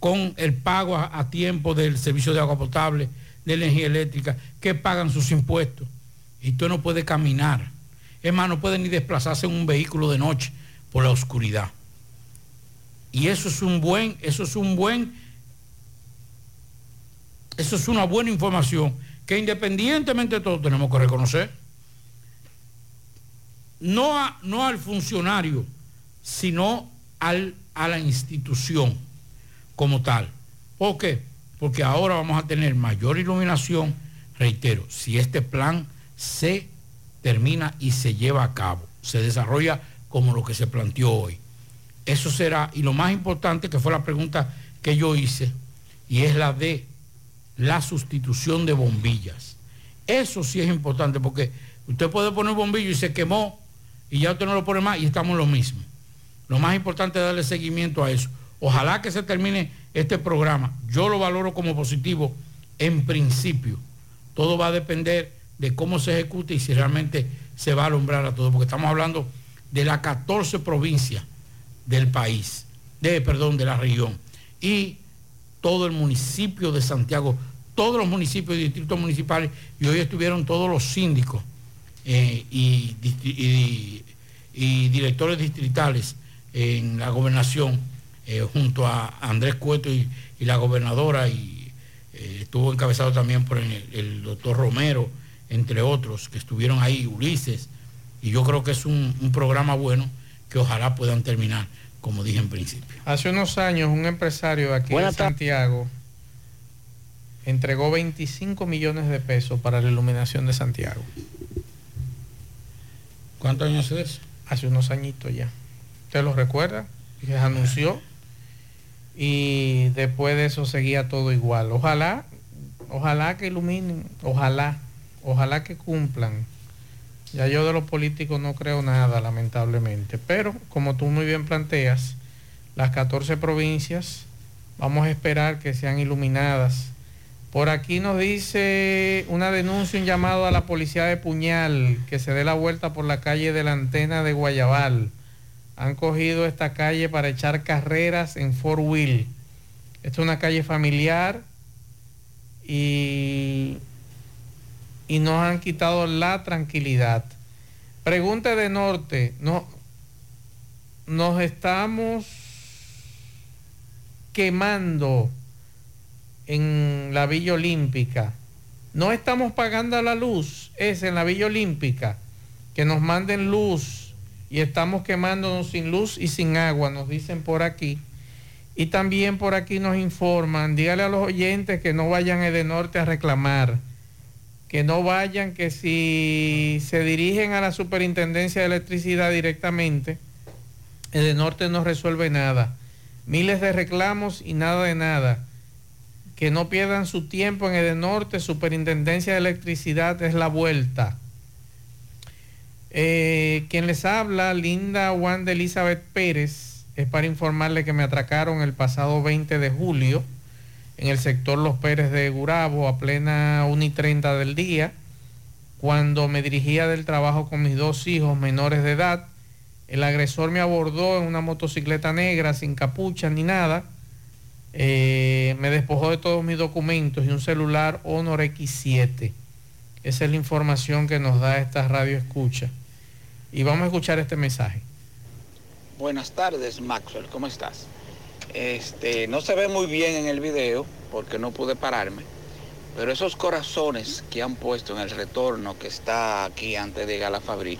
Speaker 15: con el pago a, a tiempo del servicio de agua potable, de energía eléctrica, que pagan sus impuestos. Y usted no puede caminar. Es más, no puede ni desplazarse en un vehículo de noche por la oscuridad. Y eso es un buen, eso es un buen, eso es una buena información que independientemente de todo tenemos que reconocer. No, a- no al funcionario, sino al, a la institución como tal. ¿Por qué? Porque ahora vamos a tener mayor iluminación, reitero, si este plan se termina y se lleva a cabo, se desarrolla como lo que se planteó hoy. Eso será, y lo más importante, que fue la pregunta que yo hice, y es la de la sustitución de bombillas. Eso sí es importante, porque usted puede poner un bombillo y se quemó, y ya usted no lo pone más, y estamos lo mismo. Lo más importante es darle seguimiento a eso. Ojalá que se termine este programa. Yo lo valoro como positivo en principio. Todo va a depender de cómo se ejecute y si realmente se va a alumbrar a todo, porque estamos hablando de las 14 provincias del país, de, perdón, de la región. Y todo el municipio de Santiago, todos los municipios y distritos municipales, y hoy estuvieron todos los síndicos eh, y, directores distritales en la gobernación, eh, junto a Andrés Cueto y, la gobernadora, y eh, estuvo encabezado también por el, doctor Romero, entre otros, que estuvieron ahí, Ulises, y yo creo que es un programa bueno que ojalá puedan terminar, como dije en principio.
Speaker 14: Hace unos años un empresario de aquí
Speaker 15: Buenas
Speaker 14: de Santiago entregó 25 millones de pesos para la iluminación de Santiago.
Speaker 15: ¿Cuántos años es eso?
Speaker 14: Hace unos añitos ya. ¿Usted lo recuerda? Se anunció y después de eso seguía todo igual. Ojalá, ojalá que iluminen, ojalá, ojalá que cumplan. Ya yo de los políticos no creo nada, lamentablemente. Pero como tú muy bien planteas, las 14 provincias, vamos a esperar que sean iluminadas. Por aquí nos dice una denuncia, un llamado a la policía de Puñal, que se dé la vuelta por la calle de la antena de Guayabal. Han cogido esta calle para echar carreras en Fort Wheel. Esta es una calle familiar y, y nos han quitado la tranquilidad. Pregunta de Norte, no, nos estamos quemando en la Villa Olímpica. No estamos pagando la luz, es en la Villa Olímpica, que nos manden luz y estamos quemándonos sin luz y sin agua, nos dicen por aquí. Y también por aquí nos informan, dígale a los oyentes que no vayan a Edenorte a reclamar, que no vayan, que si se dirigen a la Superintendencia de Electricidad directamente, Edenorte no resuelve nada. Miles de reclamos y nada de nada. Que no pierdan su tiempo en Edenorte, Superintendencia de Electricidad es la vuelta. Eh, quien les habla, Linda Wanda Elizabeth Pérez, es para informarle que me atracaron el pasado 20 de julio en el sector Los Pérez de Gurabo a plena 1 y 30 del día, cuando me dirigía del trabajo con mis dos hijos menores de edad. El agresor me abordó en una motocicleta negra sin capucha ni nada. Eh, me despojó de todos mis documentos y un celular Honor X7. Esa es la información que nos da esta radio escucha. Y vamos a escuchar este mensaje.
Speaker 47: Buenas tardes, Maxwell, ¿cómo estás? Este, no se ve muy bien en el video porque no pude pararme, pero esos corazones que han puesto en el retorno que está aquí antes de llegar a la Fabri,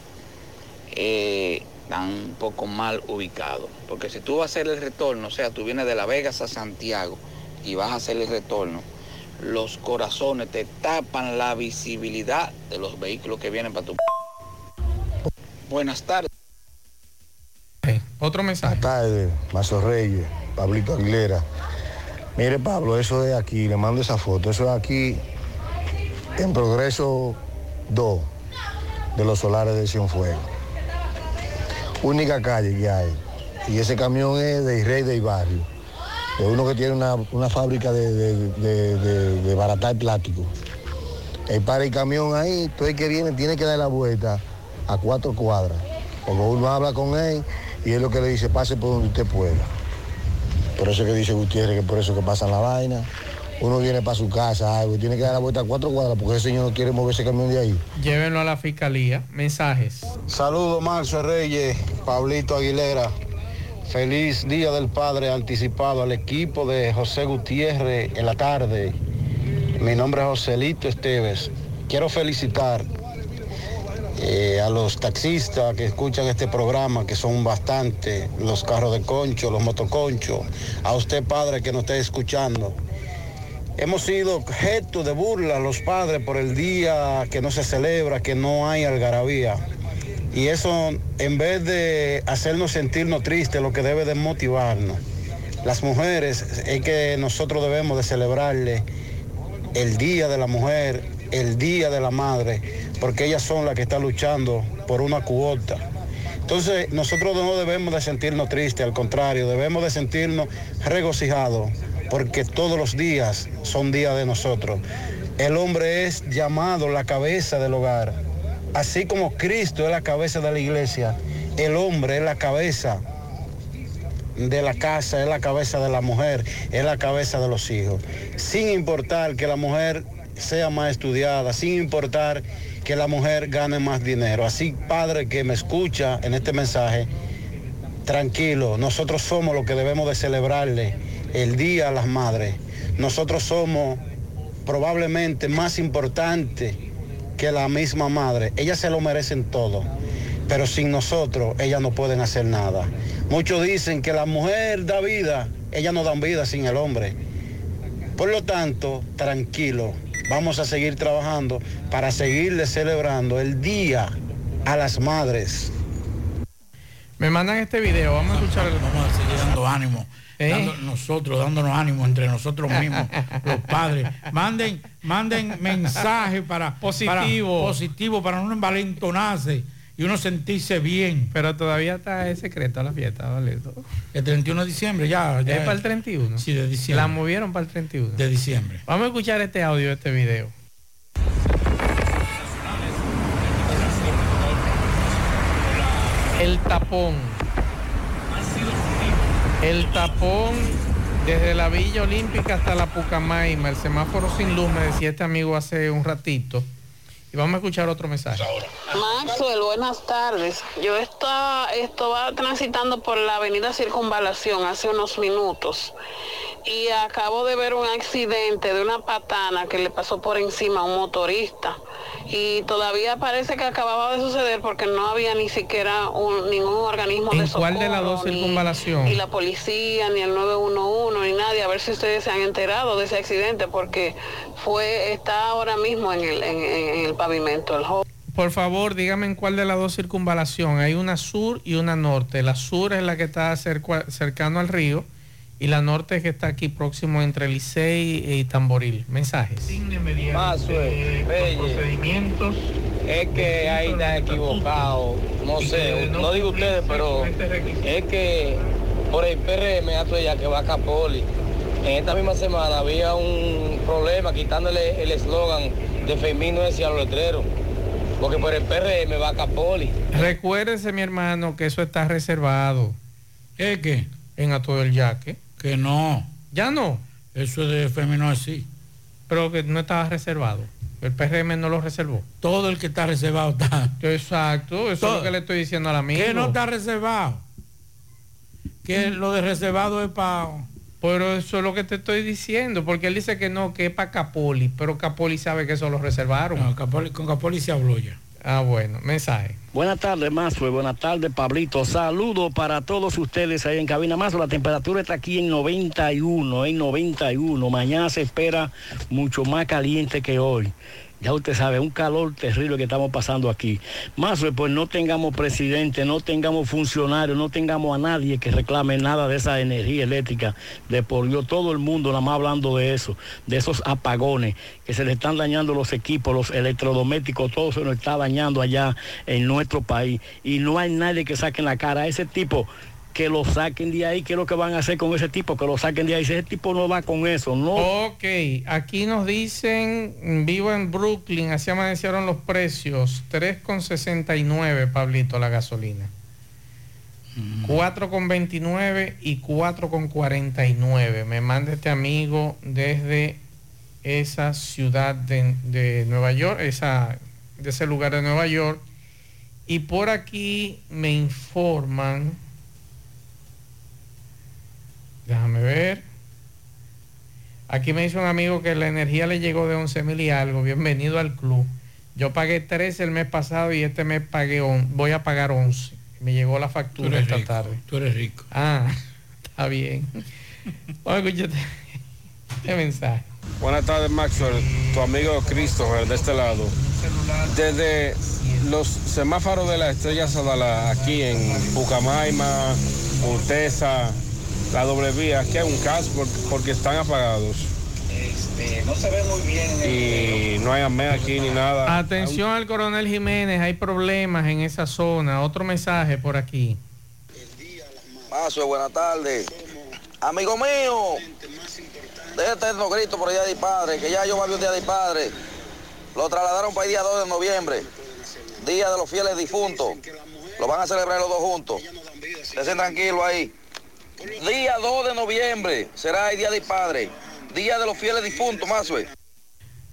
Speaker 47: eh, están un poco mal ubicados. Porque si tú vas a hacer el retorno, o sea, tú vienes de La Vegas a Santiago y vas a hacer el retorno, los corazones te tapan la visibilidad de los vehículos que vienen para tu... Buenas tardes.
Speaker 14: Otro mensaje.
Speaker 48: Buenas Mazo Reyes, Pablito Aguilera. Mire, Pablo, eso es aquí, le mando esa foto. Eso es aquí en Progreso 2 de los solares de Cienfuegos. Única calle que hay. Y ese camión es de Rey del Barrio. Es uno que tiene una, una fábrica de, de, de, de- de baratar plástico. Él para el camión ahí, todo el que viene tiene que dar la vuelta a cuatro cuadras. Como uno habla con él y él lo que le dice, pase por donde usted pueda. Por eso que dice Gutiérrez, que por eso que pasa la vaina. Uno viene para su casa, algo, y tiene que dar la vuelta a cuatro cuadras porque ese señor no quiere mover ese camión de ahí.
Speaker 14: Llévenlo a la fiscalía. Mensajes.
Speaker 49: Saludos, Marcio Reyes, Pablito Aguilera. Feliz Día del Padre anticipado al equipo de José Gutiérrez en la tarde. Mi nombre es Joselito Esteves. Quiero felicitar eh, a los taxistas que escuchan este programa, que son bastante, los carros de concho, los motoconchos, a usted padre que nos esté escuchando. Hemos sido objeto de burla los padres por el día que no se celebra, que no hay algarabía. Y eso, en vez de hacernos sentirnos tristes, lo que debe de motivarnos. Las mujeres es que nosotros debemos de celebrarle el Día de la Mujer, el Día de la Madre, porque ellas son las que están luchando por una cuota. Entonces, nosotros no debemos de sentirnos tristes, al contrario, debemos de sentirnos regocijados, porque todos los días son días de nosotros. El hombre es llamado la cabeza del hogar, así como Cristo es la cabeza de la iglesia, el hombre es la cabeza de la casa, es la cabeza de la mujer, es la cabeza de los hijos. Sin importar que la mujer sea más estudiada, sin importar que la mujer gane más dinero. Así, padre que me escucha en este mensaje, tranquilo, nosotros somos los que debemos de celebrarle el Día a las Madres. Nosotros somos probablemente más importantes que la misma madre. Ellas se lo merecen todo, pero sin nosotros ellas no pueden hacer nada. Muchos dicen que la mujer da vida, ellas no dan vida sin el hombre. Por lo tanto, tranquilo, vamos a seguir trabajando para seguirle celebrando el Día a las Madres.
Speaker 14: Me mandan este video, vamos a escuchar.
Speaker 15: Vamos a seguir dando ánimo.
Speaker 14: ¿Eh?
Speaker 15: dando- nosotros, dándonos ánimo entre nosotros mismos, los padres. Manden, manden mensajes para
Speaker 14: Positivo.
Speaker 15: para, positivo para no envalentonarse y uno sentirse bien.
Speaker 14: Pero todavía está el secreto a la fiesta, ¿vale?
Speaker 15: El 31 de diciembre ya. ya
Speaker 14: es para el 31.
Speaker 15: Sí, de diciembre.
Speaker 14: La movieron para el 31.
Speaker 15: De diciembre.
Speaker 14: Vamos a escuchar este audio, este video. El tapón. El tapón desde la Villa Olímpica hasta la Pucamaima, el semáforo sin luz, me decía este amigo hace un ratito. Vamos a escuchar otro mensaje.
Speaker 50: Maxwell, buenas tardes. Yo estaba, estaba transitando por la avenida Circunvalación hace unos minutos y acabo de ver un accidente de una patana que le pasó por encima a un motorista y todavía parece que acababa de suceder porque no había ni siquiera un- ningún organismo de
Speaker 14: ¿En cuál de las dos
Speaker 50: socorro, ni-
Speaker 14: circunvalación?
Speaker 50: Ni la policía, ni el 911, ni nadie. A ver si ustedes se han enterado de ese accidente porque fue está ahora mismo en el, en- en el pavimento. El joven.
Speaker 14: Por favor, dígame en cuál de las dos circunvalación. Hay una sur y una norte. La sur es la que está cerca- cercano al río y la norte que está aquí próximo entre Licey y Tamboril. Mensajes.
Speaker 51: Maxwell, Reyes, es que ahí está equivocado, no sé, no digo ustedes, pero es que por el PRM hasta ya que va a Capoli. En esta misma semana había un problema quitándole el eslogan de Femino decía los letreros. Porque por el PRM va a Capoli.
Speaker 14: Recuérdese, mi hermano, que eso está reservado.
Speaker 15: ¿Es qué?
Speaker 14: En a todo el yaque.
Speaker 15: Que no.
Speaker 14: ¿Ya no?
Speaker 15: Eso es de femenino así.
Speaker 14: Pero que no estaba reservado. El PRM no lo reservó.
Speaker 15: Todo el que está reservado está.
Speaker 14: Exacto, eso es lo que le estoy diciendo al amigo.
Speaker 15: Que no está reservado. Que lo de reservado es para.
Speaker 14: Pero eso es lo que te estoy diciendo, porque él dice que no, que es para Capoli, pero Capoli sabe que eso lo reservaron.
Speaker 15: No, Capoli- con Capoli se habló ya.
Speaker 14: Ah, bueno, mensaje.
Speaker 52: Buenas tardes, Mazue. Buenas tardes, Pablito. Saludos para todos ustedes ahí en cabina. Más la temperatura está aquí en 91, en 91. Mañana se espera mucho más caliente que hoy. Ya usted sabe, un calor terrible que estamos pasando aquí. Más pues no tengamos presidente, no tengamos funcionarios, no tengamos a nadie que reclame nada de esa energía eléctrica. De por Dios, todo el mundo nada más hablando de eso, de esos apagones, que se le están dañando los equipos, los electrodomésticos, todo se nos está dañando allá en nuestro país. Y no hay nadie que saque la cara a ese tipo que lo saquen de ahí, ¿qué es lo que van a hacer con ese tipo? Que lo saquen de ahí. Si ese tipo no va con eso, no.
Speaker 14: Ok, aquí nos dicen, mm, vivo en Brooklyn, así amanecieron los precios, 3,69 Pablito la gasolina. 4,29 y 4,49. Me manda este amigo desde esa ciudad de, de Nueva York, esa, de ese lugar de Nueva York. Y por aquí me informan, déjame ver. Aquí me dice un amigo que la energía le llegó de 11 mil y algo. Bienvenido al club. Yo pagué 13 el mes pasado y este mes pagué on- voy a pagar 11. Me llegó la
Speaker 15: Tú
Speaker 14: factura
Speaker 15: eres
Speaker 14: esta
Speaker 15: rico.
Speaker 14: tarde.
Speaker 15: Tú eres rico.
Speaker 14: Ah, está bien. Oye, escúchate este mensaje.
Speaker 53: Buenas tardes, Maxwell. Tu amigo Christopher de este lado. Desde los semáforos de la Estrella Sadala, aquí en Pucamaima, Urteza, la doble vía, aquí hay un caso por- porque están apagados.
Speaker 47: Este, no se ve muy bien en el
Speaker 53: Y no hay AME aquí ni nada.
Speaker 14: Atención al coronel Jiménez, hay problemas en esa zona. Otro mensaje por aquí.
Speaker 54: Paso, buenas tardes. Amigo mío, déjate los gritos por el día del padre, que ya yo va a un día del padre. Lo trasladaron para el día 2 de noviembre, día de los fieles difuntos. Lo van a celebrar los dos juntos. Estén tranquilos ahí. Día 2 de noviembre será el día del padre, día de los fieles difuntos, más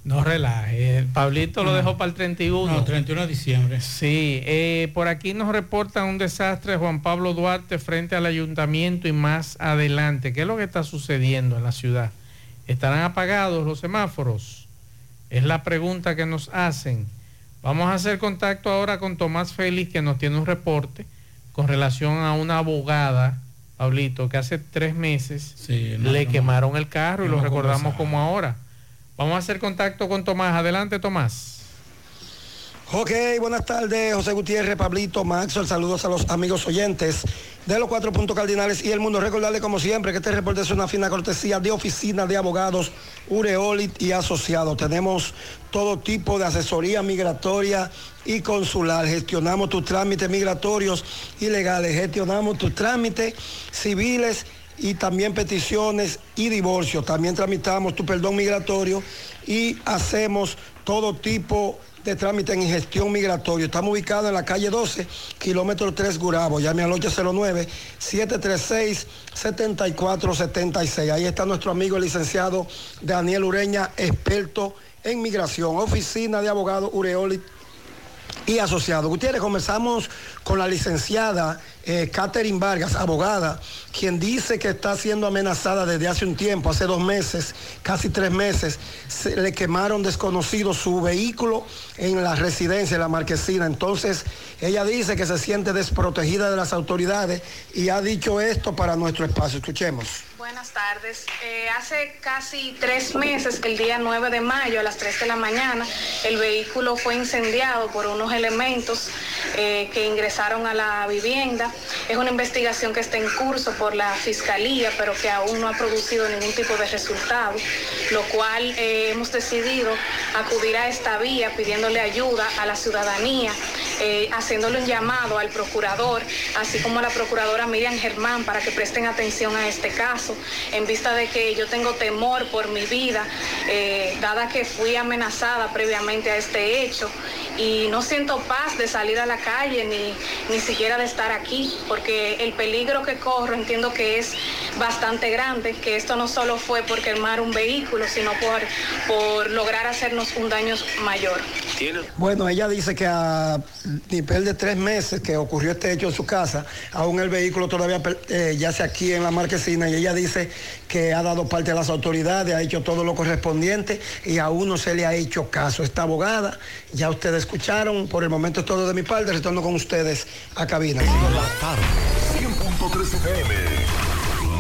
Speaker 14: No relaje. El Pablito lo dejó para el 31.
Speaker 15: No, 31 de diciembre.
Speaker 14: Sí, eh, por aquí nos reportan un desastre Juan Pablo Duarte frente al ayuntamiento y más adelante. ¿Qué es lo que está sucediendo en la ciudad? ¿Estarán apagados los semáforos? Es la pregunta que nos hacen. Vamos a hacer contacto ahora con Tomás Félix que nos tiene un reporte con relación a una abogada, Pablito, que hace tres meses
Speaker 15: no,
Speaker 14: le
Speaker 15: no,
Speaker 14: quemaron el carro y lo recordamos como ahora. Vamos a hacer contacto con Tomás. Adelante, Tomás.
Speaker 30: Ok, buenas tardes, José Gutiérrez, Pablito, Maxwell, saludos a los amigos oyentes de los cuatro puntos cardinales y el mundo. Recordarle como siempre que este reporte es una fina cortesía de oficina de abogados Ureolit y asociados. Tenemos todo tipo de asesoría migratoria y consular. Gestionamos tus trámites migratorios y legales. Gestionamos tus trámites civiles y también peticiones y divorcios. También tramitamos tu perdón migratorio y hacemos todo tipo trámite en gestión migratoria. Estamos ubicados en la calle 12, kilómetro 3 Gurabo. Llame al 809-736-7476. Ahí está nuestro amigo el licenciado Daniel Ureña, experto en migración. Oficina de abogado Ureoli y asociado. Gutiérrez, comenzamos con la licenciada eh, Catherine Vargas, abogada, quien dice que está siendo amenazada desde hace un tiempo, hace dos meses, casi tres meses. Se le quemaron desconocidos su vehículo en la residencia, en la marquesina. Entonces, ella dice que se siente desprotegida de las autoridades y ha dicho esto para nuestro espacio. Escuchemos.
Speaker 55: Buenas tardes. Eh, hace casi tres meses, el día 9 de mayo a las 3 de la mañana, el vehículo fue incendiado por unos elementos eh, que ingresaron a la vivienda. Es una investigación que está en curso por la Fiscalía, pero que aún no ha producido ningún tipo de resultado, lo cual eh, hemos decidido acudir a esta vía pidiéndole ayuda a la ciudadanía haciéndole un llamado al procurador, así como a la procuradora Miriam Germán, para que presten atención a este caso, en vista de que yo tengo temor por mi vida, eh, dada que fui amenazada previamente a este hecho y no siento paz de salir a la calle ni, ni siquiera de estar aquí, porque el peligro que corro entiendo que es bastante grande, que esto no solo fue por quemar un vehículo, sino por, por lograr hacernos un daño mayor.
Speaker 30: Bueno, ella dice que a nivel de tres meses que ocurrió este hecho en su casa, aún el vehículo todavía eh, yace aquí en la marquesina y ella dice que ha dado parte a las autoridades, ha hecho todo lo correspondiente y aún no se le ha hecho caso. Esta abogada, ya ustedes escucharon, por el momento es todo de mi parte, retorno con ustedes a cabina.
Speaker 56: La tarde, 100.3 FM.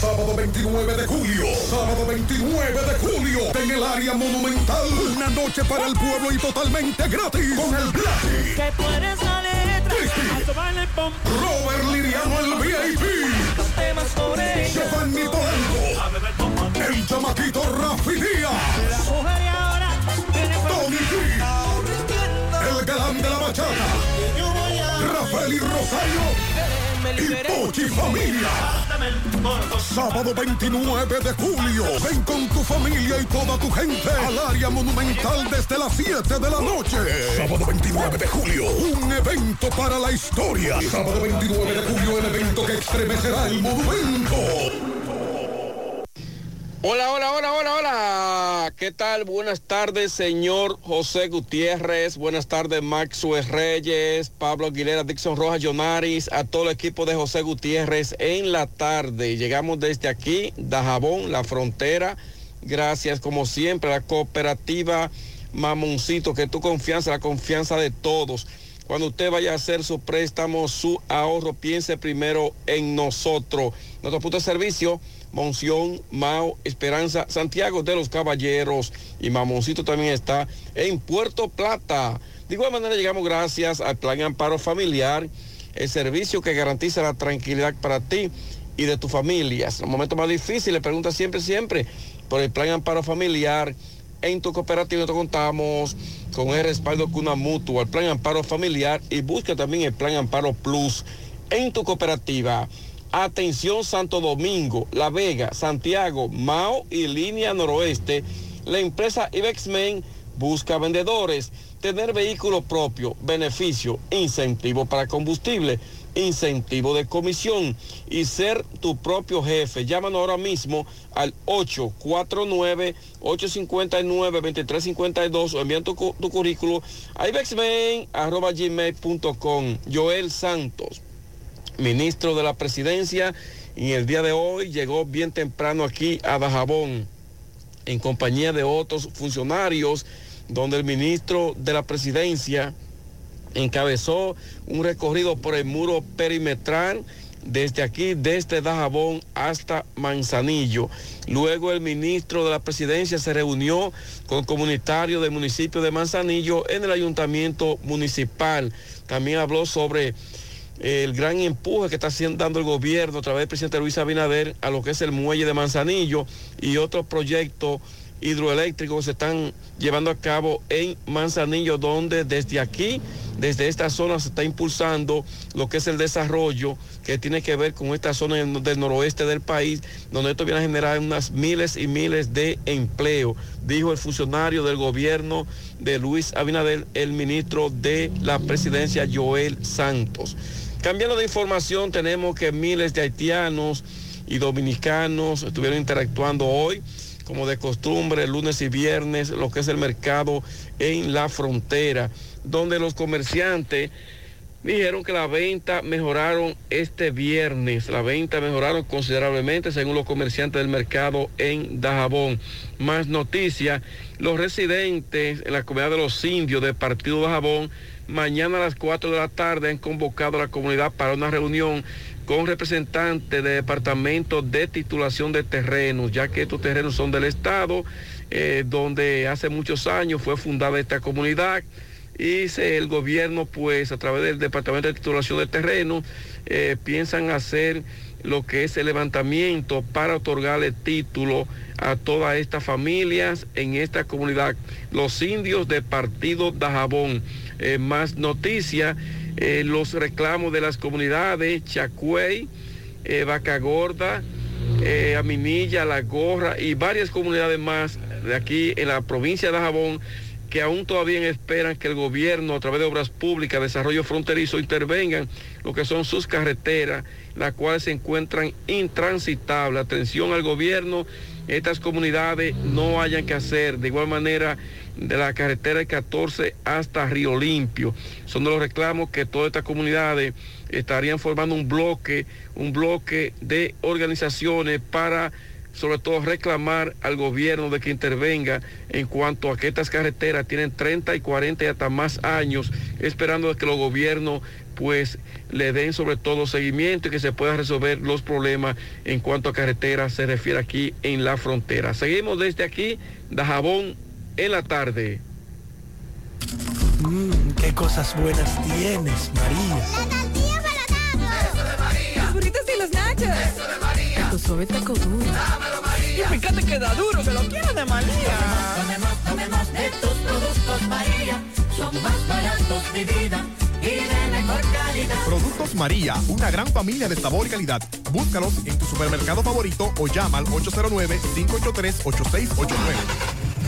Speaker 3: Sábado 29 de julio, sábado 29 de julio, en el área monumental, una noche para el pueblo y totalmente gratis con el Black.
Speaker 57: Que tú eres la letra.
Speaker 3: Robert Liriano el VIP. Giovanni Polanco. El chamaquito Rafi Díaz. Tony G. El galán de la bachata. Rafael y Rosario. Y Pochi Familia. Sábado 29 de julio. Ven con tu familia y toda tu gente al área monumental desde las 7 de la noche. Sábado 29 de julio. Un evento para la historia. Sábado 29 de julio, el evento que estremecerá el monumento.
Speaker 53: Hola, hola, hola, hola, hola. ¿Qué tal? Buenas tardes, señor José Gutiérrez. Buenas tardes, Maxwell Reyes, Pablo Aguilera, Dixon Rojas, Jonaris, a todo el equipo de José Gutiérrez en la tarde. Llegamos desde aquí, Dajabón, la frontera. Gracias, como siempre, a la cooperativa Mamoncito, que tu confianza, la confianza de todos. Cuando usted vaya a hacer su préstamo, su ahorro, piense primero en nosotros. Nuestro punto de servicio Monción, Mao, Esperanza, Santiago de los Caballeros y Mamoncito también está en Puerto Plata. De igual manera llegamos gracias al Plan Amparo Familiar, el servicio que garantiza la tranquilidad para ti y de tus familias. En los momentos más difíciles, pregunta siempre, siempre por el Plan Amparo Familiar. En tu cooperativa nosotros contamos con el respaldo Cuna Mutua, el Plan Amparo Familiar y busca también el Plan Amparo Plus en tu cooperativa. Atención Santo Domingo, La Vega, Santiago, Mao y Línea Noroeste. La empresa Ibexmen busca vendedores, tener vehículo propio, beneficio, incentivo para combustible, incentivo de comisión y ser tu propio jefe. Llámanos ahora mismo al 849-859-2352 o envían tu, tu currículo a ibexmen.gmail.com. Joel Santos ministro de la presidencia, y el día de hoy llegó bien temprano aquí a Dajabón, en compañía de otros funcionarios, donde el ministro de la presidencia encabezó un recorrido por el muro perimetral desde aquí, desde Dajabón hasta Manzanillo. Luego el ministro de la presidencia se reunió con comunitarios del municipio de Manzanillo en el ayuntamiento municipal. También habló sobre el gran empuje que está haciendo dando el gobierno a través del presidente Luis Abinader a lo que es el muelle de Manzanillo y otros proyectos hidroeléctricos que se están llevando a cabo en Manzanillo, donde desde aquí, desde esta zona se está impulsando lo que es el desarrollo que tiene que ver con esta zona del, noroeste del país, donde esto viene a generar unas miles y miles de empleo, dijo el funcionario del gobierno de Luis Abinader, el ministro de la presidencia Joel Santos. Cambiando de información, tenemos que miles de haitianos y dominicanos estuvieron interactuando hoy, como de costumbre, lunes y viernes, lo que es el mercado en la frontera, donde los comerciantes dijeron que la venta mejoraron este viernes. La venta mejoraron considerablemente según los comerciantes del mercado en Dajabón. Más noticias, los residentes en la comunidad de los indios del partido Dajabón mañana a las 4 de la tarde han convocado a la comunidad para una reunión con representantes de departamento de titulación de terrenos, ya que estos terrenos son del Estado, eh, donde hace muchos años fue fundada esta comunidad y el gobierno, pues a través del departamento de titulación de terrenos, eh, piensan hacer lo que es el levantamiento para otorgarle título a todas estas familias en esta comunidad, los indios de Partido Dajabón. Eh, más noticias, eh, los reclamos de las comunidades Chacuey, eh, Vaca Gorda, eh, Aminilla, La Gorra y varias comunidades más de aquí en la provincia de Dajabón que aún todavía esperan que el gobierno a través de obras públicas, desarrollo fronterizo, intervengan lo que son sus carreteras, las cuales se encuentran intransitables. Atención al gobierno, estas comunidades no hayan que hacer. De igual manera, de la carretera 14 hasta Río Limpio. Son de los reclamos que todas estas comunidades estarían formando un bloque, un bloque de organizaciones para sobre todo reclamar al gobierno de que intervenga en cuanto a que estas carreteras tienen 30 y 40 y hasta más años, esperando que los gobiernos pues le den sobre todo seguimiento y que se puedan resolver los problemas en cuanto a carreteras se refiere aquí en la frontera. Seguimos desde aquí, Dajabón, en la tarde.
Speaker 35: Mmm, qué cosas buenas tienes, María.
Speaker 5: Los burritos y los nachos. Eso de María. Tu suave taco duro. Dámelo, María. Y fíjate que da duro, que lo quiero de María.
Speaker 35: Tomemos, tomemos de tus productos, María. Son más baratos de vida y de mejor calidad.
Speaker 58: Productos María, una gran familia de sabor y calidad. Búscalos en tu supermercado favorito o llama al 809-583-8689.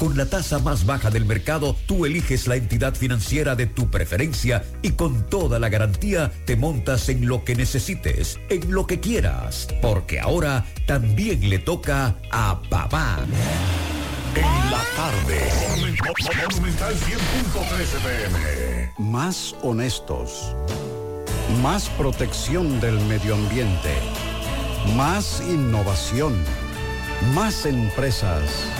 Speaker 59: Con la tasa más baja del mercado, tú eliges la entidad financiera de tu preferencia y con toda la garantía te montas en lo que necesites, en lo que quieras, porque ahora también le toca a papá.
Speaker 17: En la tarde. Monumental 100.13 pm.
Speaker 48: Más honestos. Más protección del medio ambiente. Más innovación. Más empresas.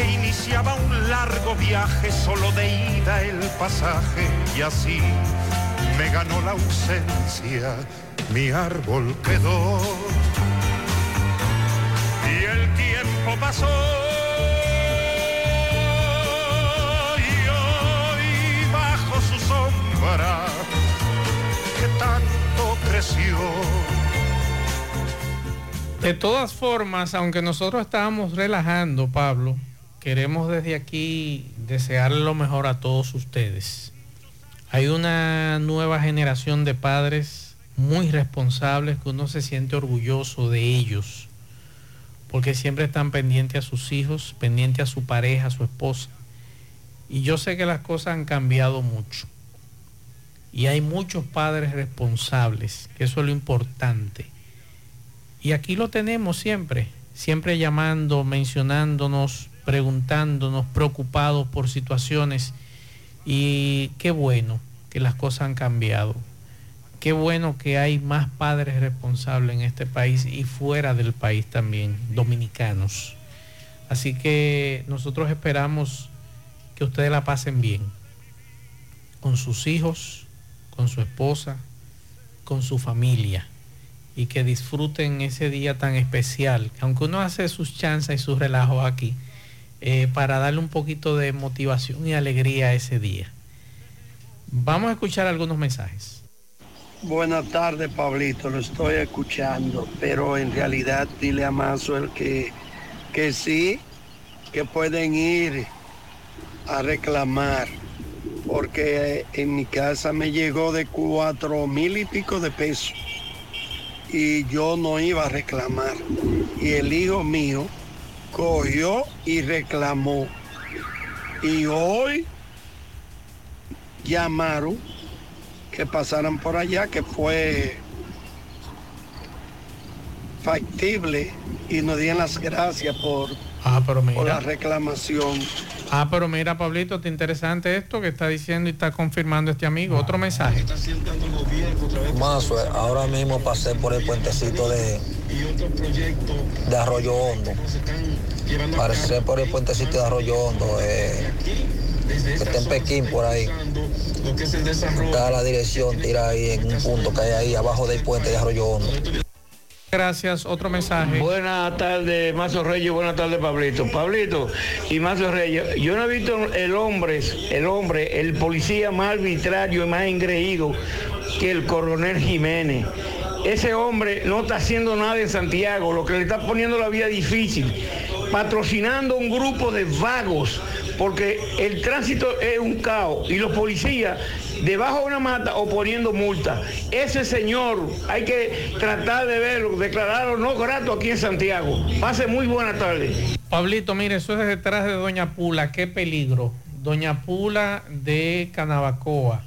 Speaker 60: que iniciaba un largo viaje solo de ida el pasaje y así me ganó la ausencia, mi árbol quedó y el tiempo pasó. Y hoy bajo su sombra que tanto creció.
Speaker 14: De todas formas, aunque nosotros estábamos relajando, Pablo, queremos desde aquí desearle lo mejor a todos ustedes. Hay una nueva generación de padres muy responsables que uno se siente orgulloso de ellos, porque siempre están pendientes a sus hijos, pendientes a su pareja, a su esposa. Y yo sé que las cosas han cambiado mucho. Y hay muchos padres responsables, que eso es lo importante. Y aquí lo tenemos siempre, siempre llamando, mencionándonos, preguntándonos, preocupados por situaciones. Y qué bueno que las cosas han cambiado. Qué bueno que hay más padres responsables en este país y fuera del país también, dominicanos. Así que nosotros esperamos que ustedes la pasen bien, con sus hijos, con su esposa, con su familia y que disfruten ese día tan especial, que aunque uno hace sus chances y sus relajos aquí, eh, para darle un poquito de motivación y alegría a ese día. Vamos a escuchar algunos mensajes.
Speaker 48: Buenas tardes, Pablito, lo estoy escuchando, pero en realidad dile a Mazuel que, que sí, que pueden ir a reclamar, porque en mi casa me llegó de cuatro mil y pico de pesos y yo no iba a reclamar. Y el hijo mío cogió y reclamó. Y hoy llamaron que pasaran por allá, que fue factible y nos dieron las gracias por,
Speaker 14: Ah, pero
Speaker 48: por la reclamación.
Speaker 14: Ah, pero mira, Pablito, está interesante esto que está diciendo y está confirmando este amigo. Otro mensaje.
Speaker 61: Mazo, ahora mismo pasé por el puentecito de, de Arroyo Hondo. Pasé por el puentecito de Arroyo Hondo, eh, que está en Pekín por ahí. Está la dirección, tira ahí en un punto que hay ahí abajo del puente de Arroyo Hondo.
Speaker 14: Gracias. Otro mensaje.
Speaker 41: Buenas tardes, Mazo Reyes. Buenas tardes, Pablito. Pablito y Mazo Reyes. Yo no he visto el hombre, el hombre, el policía más arbitrario y más engreído que el coronel Jiménez. Ese hombre no está haciendo nada en Santiago, lo que le está poniendo la vida difícil, patrocinando un grupo de vagos, porque el tránsito es un caos y los policías debajo de una mata o poniendo multa. Ese señor hay que tratar de verlo, declararlo no grato aquí en Santiago. Pase muy buena tarde.
Speaker 14: Pablito, mire, eso es detrás de Doña Pula, qué peligro. Doña Pula de Canabacoa.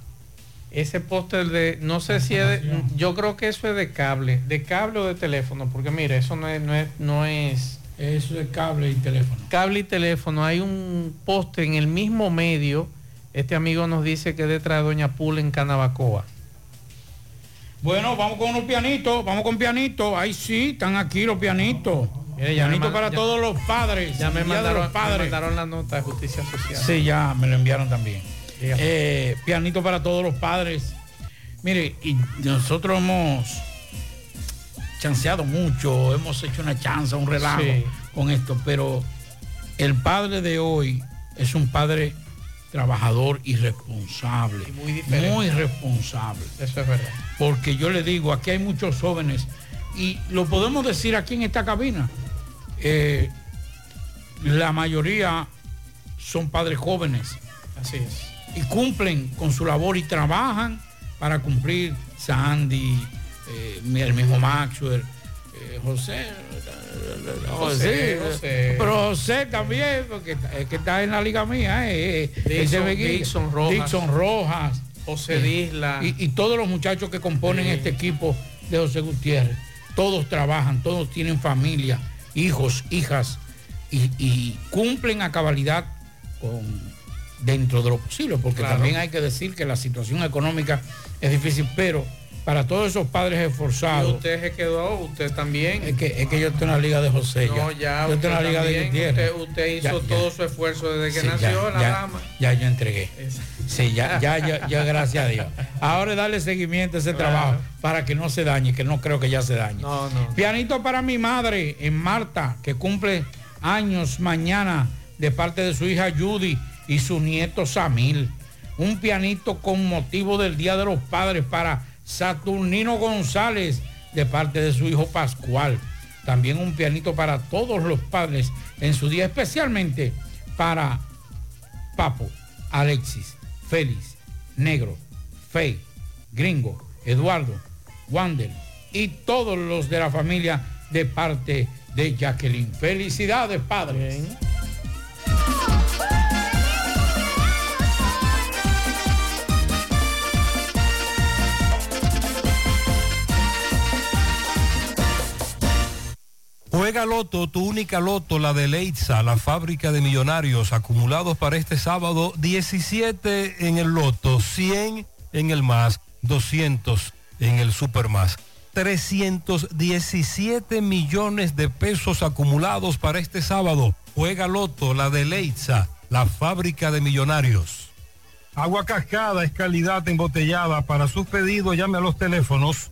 Speaker 14: Ese póster de, no sé si es, de- yo creo que eso es de cable, de cable o de teléfono, porque mire, eso no es, no es, no es.
Speaker 15: Eso es cable y teléfono.
Speaker 14: Cable y teléfono, hay un poste en el mismo medio. Este amigo nos dice que detrás de Doña Pula en Canabacoa.
Speaker 15: Bueno, vamos con unos pianitos, vamos con pianitos. Ahí sí, están aquí los pianitos.
Speaker 14: Mire, ya me
Speaker 15: Pianito para
Speaker 14: ya-
Speaker 15: todos los padres.
Speaker 14: Ya me mandaron,
Speaker 15: los
Speaker 14: me
Speaker 15: padres.
Speaker 14: mandaron la nota de justicia social.
Speaker 15: Sí, ya me lo enviaron también. Eh, pianito para todos los padres. Mire, y nosotros hemos chanceado mucho, hemos hecho una chanza, un relajo
Speaker 14: Sí.
Speaker 15: con esto, pero el padre de hoy es un padre trabajador y responsable.
Speaker 14: muy.
Speaker 15: Muy responsable.
Speaker 14: Eso es verdad.
Speaker 15: Porque yo le digo, aquí hay muchos jóvenes y lo podemos decir aquí en esta cabina. eh, la mayoría son padres jóvenes
Speaker 14: Así es.
Speaker 15: y cumplen con su labor y trabajan para cumplir Sandy, eh, el mismo Maxwell, José,
Speaker 14: José, José.
Speaker 15: pero José también, porque está- es que está en la liga mía, eh, eh,
Speaker 14: Dixon-
Speaker 15: ese Beguilla.
Speaker 14: Dixon Rojas.
Speaker 15: Dixon Rojas,
Speaker 14: José
Speaker 15: eh,
Speaker 14: Disla.
Speaker 15: y, y todos los muchachos que componen
Speaker 14: Sí.
Speaker 15: este equipo de José Gutiérrez, todos trabajan, todos tienen familia, hijos, hijas, y, y cumplen a cabalidad con dentro de lo posible, porque
Speaker 14: Claro.
Speaker 15: también hay que decir que la situación económica es difícil, pero para todos esos padres
Speaker 14: Y
Speaker 15: esforzados,
Speaker 14: usted se quedó, usted también.
Speaker 15: es que, es que yo estoy en la liga de José.
Speaker 14: No, ya,
Speaker 15: yo estoy en la liga de. Gutiérrez.
Speaker 14: Usted, usted hizo
Speaker 15: Ya, ya.
Speaker 14: todo su esfuerzo desde que
Speaker 15: Sí,
Speaker 14: nació
Speaker 15: ya,
Speaker 14: la dama.
Speaker 15: Ya yo entregué. Sí, ya, ya, ya, ya, gracias a Dios. Ahora darle seguimiento a ese
Speaker 14: Claro.
Speaker 15: trabajo para que no se dañe, que no creo que ya se dañe.
Speaker 14: No, no.
Speaker 15: Pianito para mi madre, en Marta, que cumple años mañana de parte de su hija Judy y su nieto Samil. Un pianito con motivo del Día de los Padres para Saturnino González de parte de su hijo Pascual. También un pianito para todos los padres en su día, especialmente para Papo, Alexis, Félix, Negro, Fey, Gringo, Eduardo, Wander y todos los de la familia de parte de Jacqueline. Felicidades, padres.
Speaker 62: Juega Loto, tu única Loto, la de Leitza, la fábrica de millonarios acumulados para este sábado, 17 en el Loto, 100 en el más, 200 en el Super más. 317 millones de pesos acumulados para este sábado. Juega Loto, la de Leitza, la fábrica de millonarios.
Speaker 27: Agua Cascada es calidad embotellada. Para sus pedidos llame a los teléfonos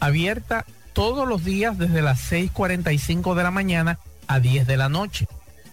Speaker 14: Abierta todos los días desde las 6.45 de la mañana a 10 de la noche.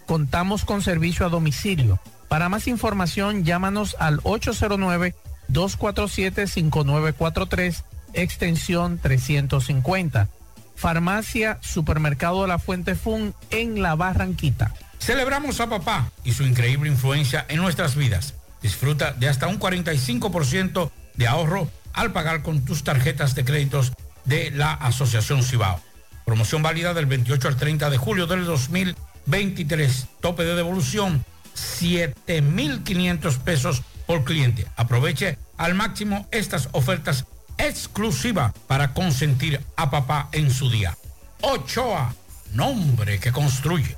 Speaker 14: Contamos con servicio a domicilio. Para más información llámanos al 809-247-5943 extensión 350. Farmacia Supermercado La Fuente Fun en La Barranquita.
Speaker 15: Celebramos a papá y su increíble influencia en nuestras vidas. Disfruta de hasta un 45% de ahorro al pagar con tus tarjetas de créditos de la Asociación Cibao. Promoción válida del 28 al 30 de julio del 2023. Tope de devolución 7.500 pesos por cliente. Aproveche al máximo estas ofertas exclusivas para consentir a papá en su día. Ochoa, nombre que construye.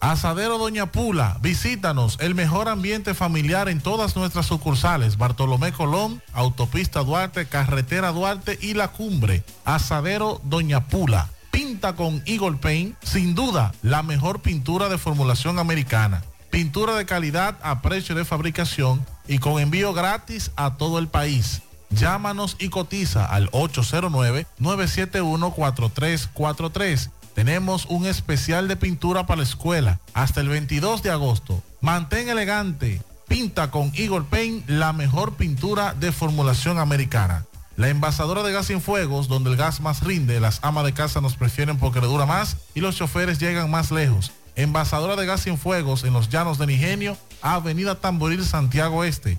Speaker 28: Asadero Doña Pula, visítanos, el mejor ambiente familiar en todas nuestras sucursales, Bartolomé Colón, Autopista Duarte, Carretera Duarte y La Cumbre. Asadero Doña Pula, pinta con Eagle Paint, sin duda, la mejor pintura de formulación americana. Pintura de calidad a precio de fabricación y con envío gratis a todo el país. Llámanos y cotiza al 809-971-4343. Tenemos un especial de pintura para la escuela hasta el 22 de agosto. Mantén elegante. Pinta con Eagle Paint la mejor pintura de formulación americana. La envasadora de gas sin fuegos, donde el gas más rinde, las amas de casa nos prefieren porque le dura más y los choferes llegan más lejos. Envasadora de gas sin fuegos en los llanos de Nigenio, Avenida Tamboril, Santiago Este.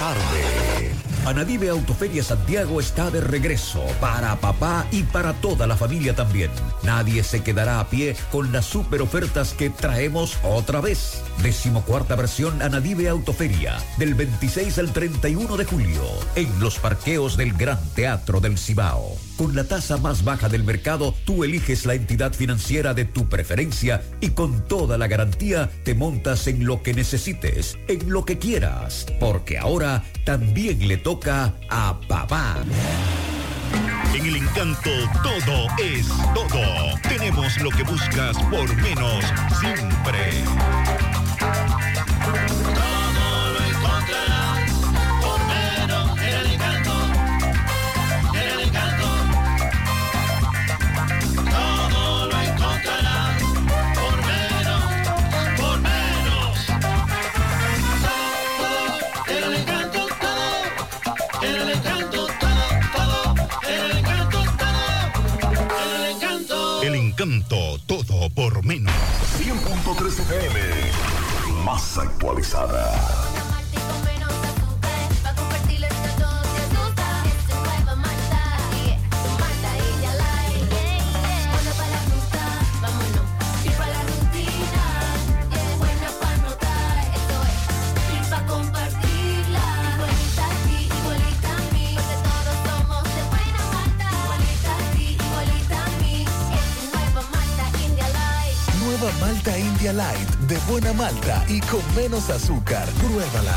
Speaker 59: Tarde. Anadive Autoferia Santiago está de regreso para papá y para toda la familia también. Nadie se quedará a pie con las super ofertas que traemos otra vez. Decimocuarta versión Anadive Autoferia del 26 al 31 de julio en los parqueos del Gran Teatro del Cibao. Con la tasa más baja del mercado, tú eliges la entidad financiera de tu preferencia y con toda la garantía te montas en lo que necesites, en lo que quieras, porque ahora también le toca a papá.
Speaker 5: En el encanto todo es todo. Tenemos lo que buscas por menos siempre.
Speaker 63: Todo por menos.
Speaker 17: 100.3 FM. Más actualizada.
Speaker 6: Malta India Light de buena malta y con menos azúcar. Pruébala.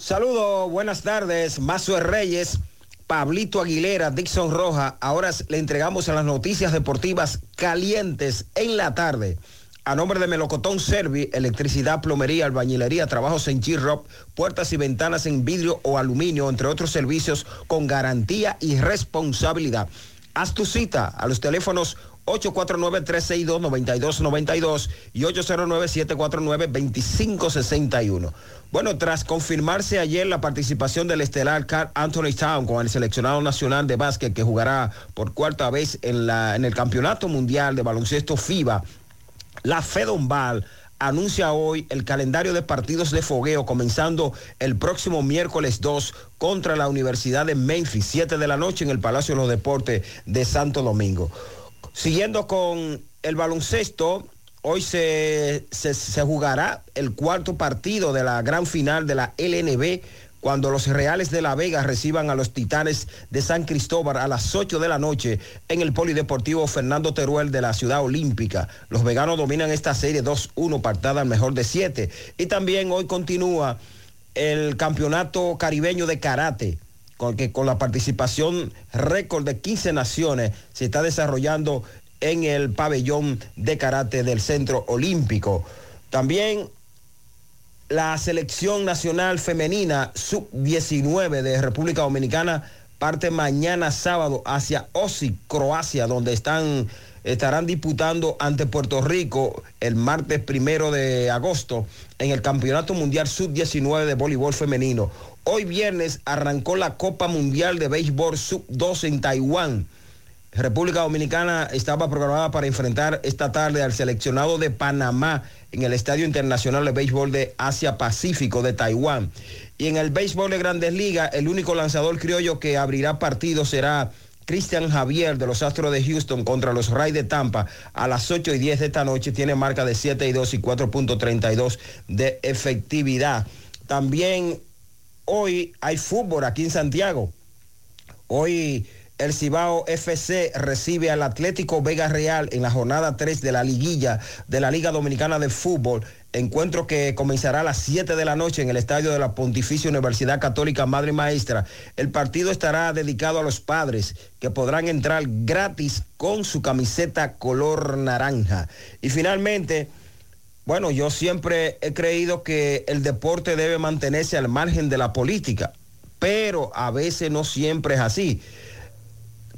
Speaker 64: Saludos, buenas tardes, Mazo Reyes, Pablito Aguilera, Dixon Roja. Ahora le entregamos a las noticias deportivas calientes en la tarde. A nombre de Melocotón Servi, electricidad, plomería, albañilería, trabajos en G-Rock, puertas y ventanas en vidrio o aluminio, entre otros servicios con garantía y responsabilidad. Haz tu cita a los teléfonos 849-362-9292 y 809-749-2561. Bueno, tras confirmarse ayer la participación del estelar Carl Anthony Town con el seleccionado nacional de básquet que jugará por cuarta vez en, la, en el Campeonato Mundial de Baloncesto FIBA, la Fedombal anuncia hoy el calendario de partidos de fogueo comenzando el próximo miércoles 2 contra la Universidad de Memphis, 7 de la noche en el Palacio de los Deportes de Santo Domingo. Siguiendo con el baloncesto, hoy se, se, jugará el cuarto partido de la gran final de la LNB cuando los Reales de La Vega reciban a los Titanes de San Cristóbal a las 8 de la noche en el Polideportivo Fernando Teruel de la Ciudad Olímpica. Los veganos dominan esta serie 2-1, partada al mejor de 7. Y también hoy continúa el Campeonato Caribeño de Karate, que con la participación récord de 15 naciones se está desarrollando en el pabellón de karate del Centro Olímpico. También la selección nacional femenina sub-19 de República Dominicana parte mañana sábado hacia Osi, Croacia, donde estarán disputando ante Puerto Rico el martes primero de agosto en el Campeonato Mundial Sub-19 de Voleibol Femenino. Hoy viernes arrancó la Copa Mundial de Béisbol Sub-12 en Taiwán. República Dominicana estaba programada para enfrentar esta tarde al seleccionado de Panamá en el Estadio Internacional de Béisbol de Asia Pacífico de Taiwán. Y en el béisbol de Grandes Ligas, el único lanzador criollo que abrirá partido será Cristian Javier de los Astros de Houston contra los Rays de Tampa a las 8 y 10 de esta noche. Tiene marca de 7 y 2 y 4.32 de efectividad. También hoy hay fútbol aquí en Santiago. Hoy el Cibao FC recibe al Atlético Vega Real en la jornada 3 de la liguilla de la Liga Dominicana de Fútbol. Encuentro que comenzará a las 7 de la noche en el estadio de la Pontificia Universidad Católica Madre Maestra. El partido estará dedicado a los padres que podrán entrar gratis con su camiseta color naranja. Y finalmente, bueno, yo siempre he creído que el deporte debe mantenerse al margen de la política, pero a veces no siempre es así.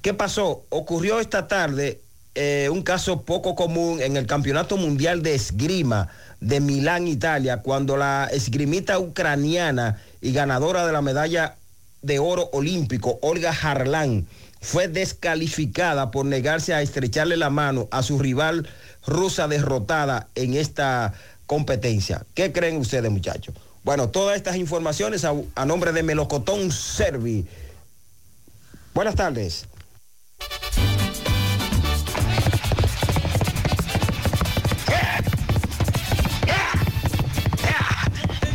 Speaker 64: ¿Qué pasó? Ocurrió esta tarde eh, un caso poco común en el Campeonato Mundial de Esgrima de Milán, Italia, cuando la esgrimita ucraniana y ganadora de la medalla de oro olímpico, Olga Harlan, fue descalificada por negarse a estrecharle la mano a su rival rusa derrotada en esta competencia. ¿Qué creen ustedes, muchachos? Bueno, todas estas informaciones a, nombre de Melocotón Servi. Buenas tardes.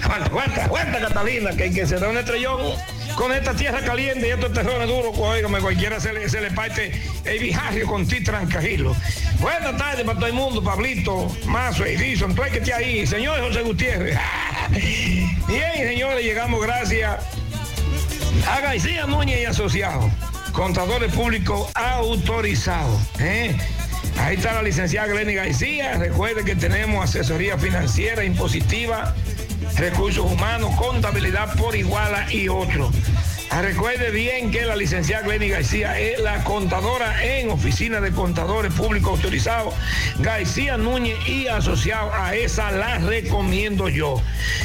Speaker 41: Aguanta, aguanta Catalina, que, que se da un estrellón con esta tierra caliente y estos terrones duros, oígame, cualquiera se le, parte el viaje con ti tranquilo. Buenas tardes para todo el mundo, Pablito, Mazo, Edison, tú hay que estar ahí, señor José Gutiérrez. Bien, señores, llegamos gracias a García Núñez y Asociados, contadores públicos autorizados. ¿eh? Ahí está la licenciada Glenny García. Recuerde que tenemos asesoría financiera, impositiva, recursos humanos, contabilidad por iguala y otros. Ah, Recuerde bien que la licenciada Glenny García es la contadora en oficina de contadores públicos autorizados. García Núñez y asociado a esa la recomiendo yo.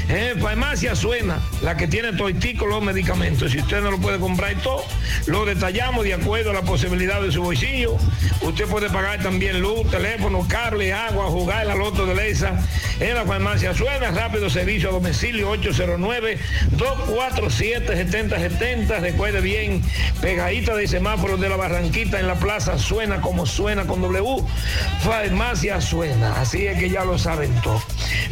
Speaker 41: Eh, farmacia Suena, la que tiene toitico los medicamentos. Si usted no lo puede comprar y todo, lo detallamos de acuerdo a la posibilidad de su bolsillo. Usted puede pagar también luz, teléfono, cable, agua, jugar la loto de Leisa en la farmacia Suena. Rápido servicio a domicilio 809-247-7070. Recuerde bien, pegadita de semáforo de la Barranquita en la plaza Suena como suena con W. Farmacia Suena. Así es que ya lo saben todo.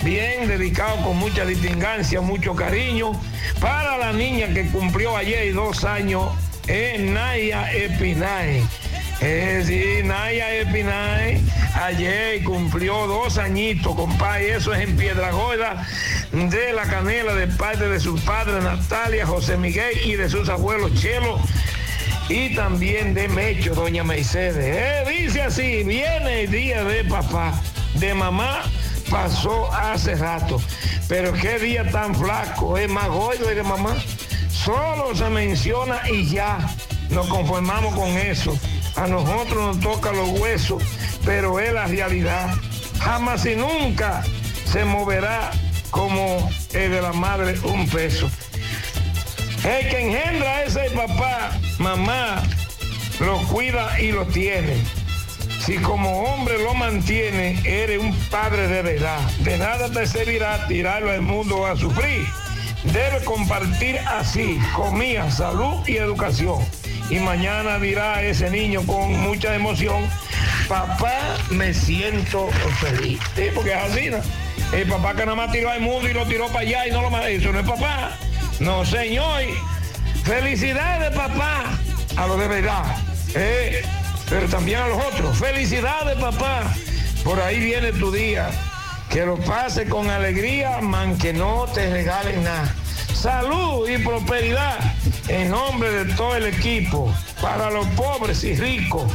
Speaker 41: Bien, dedicado con mucha distingancia, mucho cariño para la niña que cumplió ayer dos años en Naya Epinay. Es decir, Naya Epinay ayer cumplió dos añitos, compadre. Eso es en Piedra Gorda de la Canela de parte de sus padres Natalia, José Miguel y de sus abuelos Chelo y también de Mecho, doña Mercedes. Eh, dice así, viene el día de papá, de mamá pasó hace rato, pero qué día tan flaco, es más gordo el de mamá. Solo se menciona y ya nos conformamos con eso. A nosotros nos toca los huesos, pero es la realidad. Jamás y nunca se moverá como el de la madre un peso. El que engendra ese papá, mamá, lo cuida y lo tiene. Si como hombre lo mantiene, eres un padre de verdad. De nada te servirá tirarlo al mundo a sufrir. Debe compartir así, comida, salud y educación. Y mañana dirá ese niño con mucha emoción, papá, me siento feliz. Sí, porque es así, ¿no? El papá que nada más tiró al mundo y lo tiró para allá y no lo más. Eso no es papá. No, señor. Felicidades, papá, a lo de verdad. Eh, pero también a los otros. Felicidades, papá. Por ahí viene tu día. Que lo pase con alegría, man, que no te regalen nada. Salud y prosperidad en nombre de todo el equipo. Para los pobres y ricos.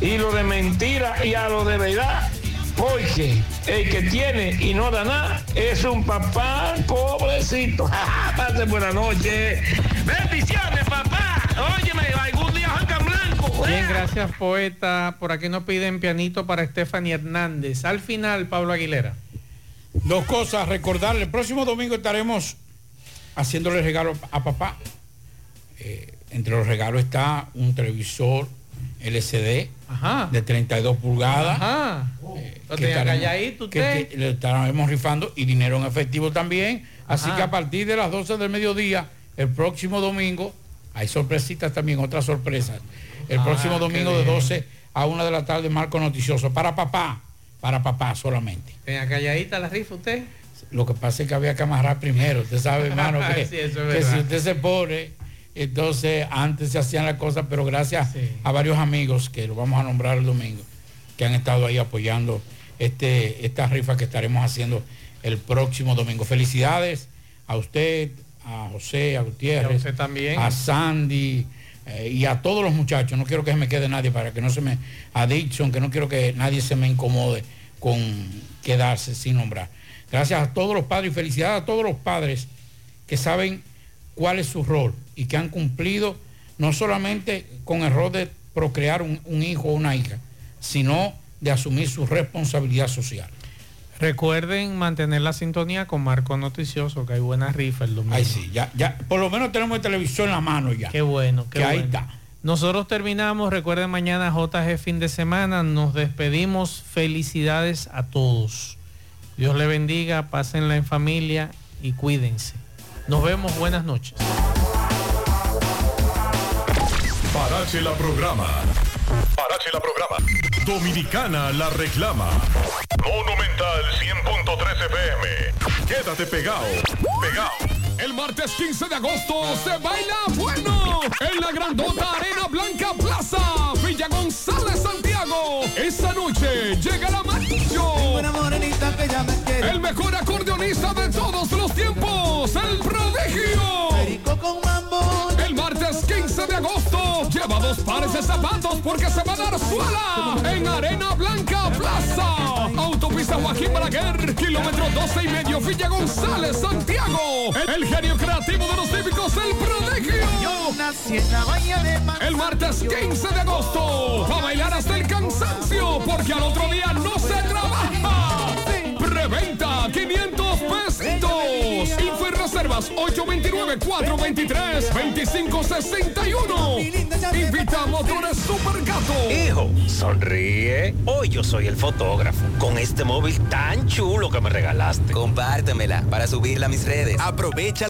Speaker 41: Y lo de mentira y a lo de verdad. Porque el que tiene y no da nada es un papá pobrecito. Pase buena noche. Bendiciones, papá. Óyeme, algún día Juan Blanco.
Speaker 14: Bien, gracias poeta. Por aquí nos piden pianito para Stephanie Hernández. Al final, Pablo Aguilera.
Speaker 15: Dos cosas, recordarle, el próximo domingo estaremos haciéndole regalo a papá. Eh, entre los regalos está un televisor LCD de 32 pulgadas.
Speaker 14: Ajá.
Speaker 15: eh, que estaremos- que- que le estaremos rifando y dinero en efectivo también. Así que a partir de las 12 del mediodía, el próximo domingo, hay sorpresitas también, otras sorpresas. El
Speaker 14: Ah,
Speaker 15: próximo domingo de
Speaker 14: bien.
Speaker 15: 12 a 1 de la tarde, marco noticioso. Para papá, para papá solamente.
Speaker 14: Tenía calladita la rifa usted.
Speaker 15: Lo que pasa es que había que amarrar primero. Usted sabe, hermano, que,
Speaker 14: Sí, eso es
Speaker 15: que
Speaker 14: verdad.
Speaker 15: si usted se pone, entonces antes se hacían las cosas, pero gracias a varios amigos que lo vamos a nombrar el domingo, que han estado ahí apoyando este, esta rifa que estaremos haciendo el próximo domingo. Felicidades a usted, a José, a Gutiérrez,
Speaker 14: Y a usted también.
Speaker 15: a Sandy eh, y a todos los muchachos. No quiero que se me quede nadie para que no se me. A Dixon, que no quiero que nadie se me incomode con quedarse sin nombrar. Gracias a todos los padres y felicidades a todos los padres que saben cuál es su rol y que han cumplido no solamente con el rol de procrear un, un hijo o una hija, sino de asumir su responsabilidad social.
Speaker 14: Recuerden mantener la sintonía con Marco Noticioso, que hay buena rifa el domingo.
Speaker 15: Ay, sí, ya, ya, por lo menos tenemos el televisor en la mano ya.
Speaker 14: Qué bueno, qué
Speaker 15: Que ahí
Speaker 14: bueno.
Speaker 15: está.
Speaker 14: Nosotros terminamos, recuerden mañana JG fin de semana, nos despedimos, felicidades a todos. Dios le bendiga, pásenla en familia y cuídense. Nos vemos, buenas noches.
Speaker 65: Parache la programa. Parache la programa. Dominicana la reclama. Monumental 100.13 FM. Quédate pegado. Pegado.
Speaker 17: El martes 15 de agosto se baila bueno en la grandota Arena Blanca Plaza, Villa González, Santiago. Esa noche llega la Macho. El mejor acordeonista de todos los tiempos, el prodigio. El martes 15 de agosto lleva dos pares de zapatos porque se va a dar suela en Arena Blanca Plaza. Autopista Joaquín Balaguer, kilómetro 12 y medio, Villa González, Santiago. El genio creativo de los típicos, el prodigio. El martes 15 de agosto, a bailar hasta el cansancio, porque al otro día no se trabaja. Preventa 500 pesitos. Info y reservas 829-423-2561. Invita a Motores Super Gato.
Speaker 66: Hijo, sonríe. Hoy yo soy el fotógrafo. Con este móvil tan chulo que me regalaste.
Speaker 6: Compártemela para subirla a mis redes. Aprovecha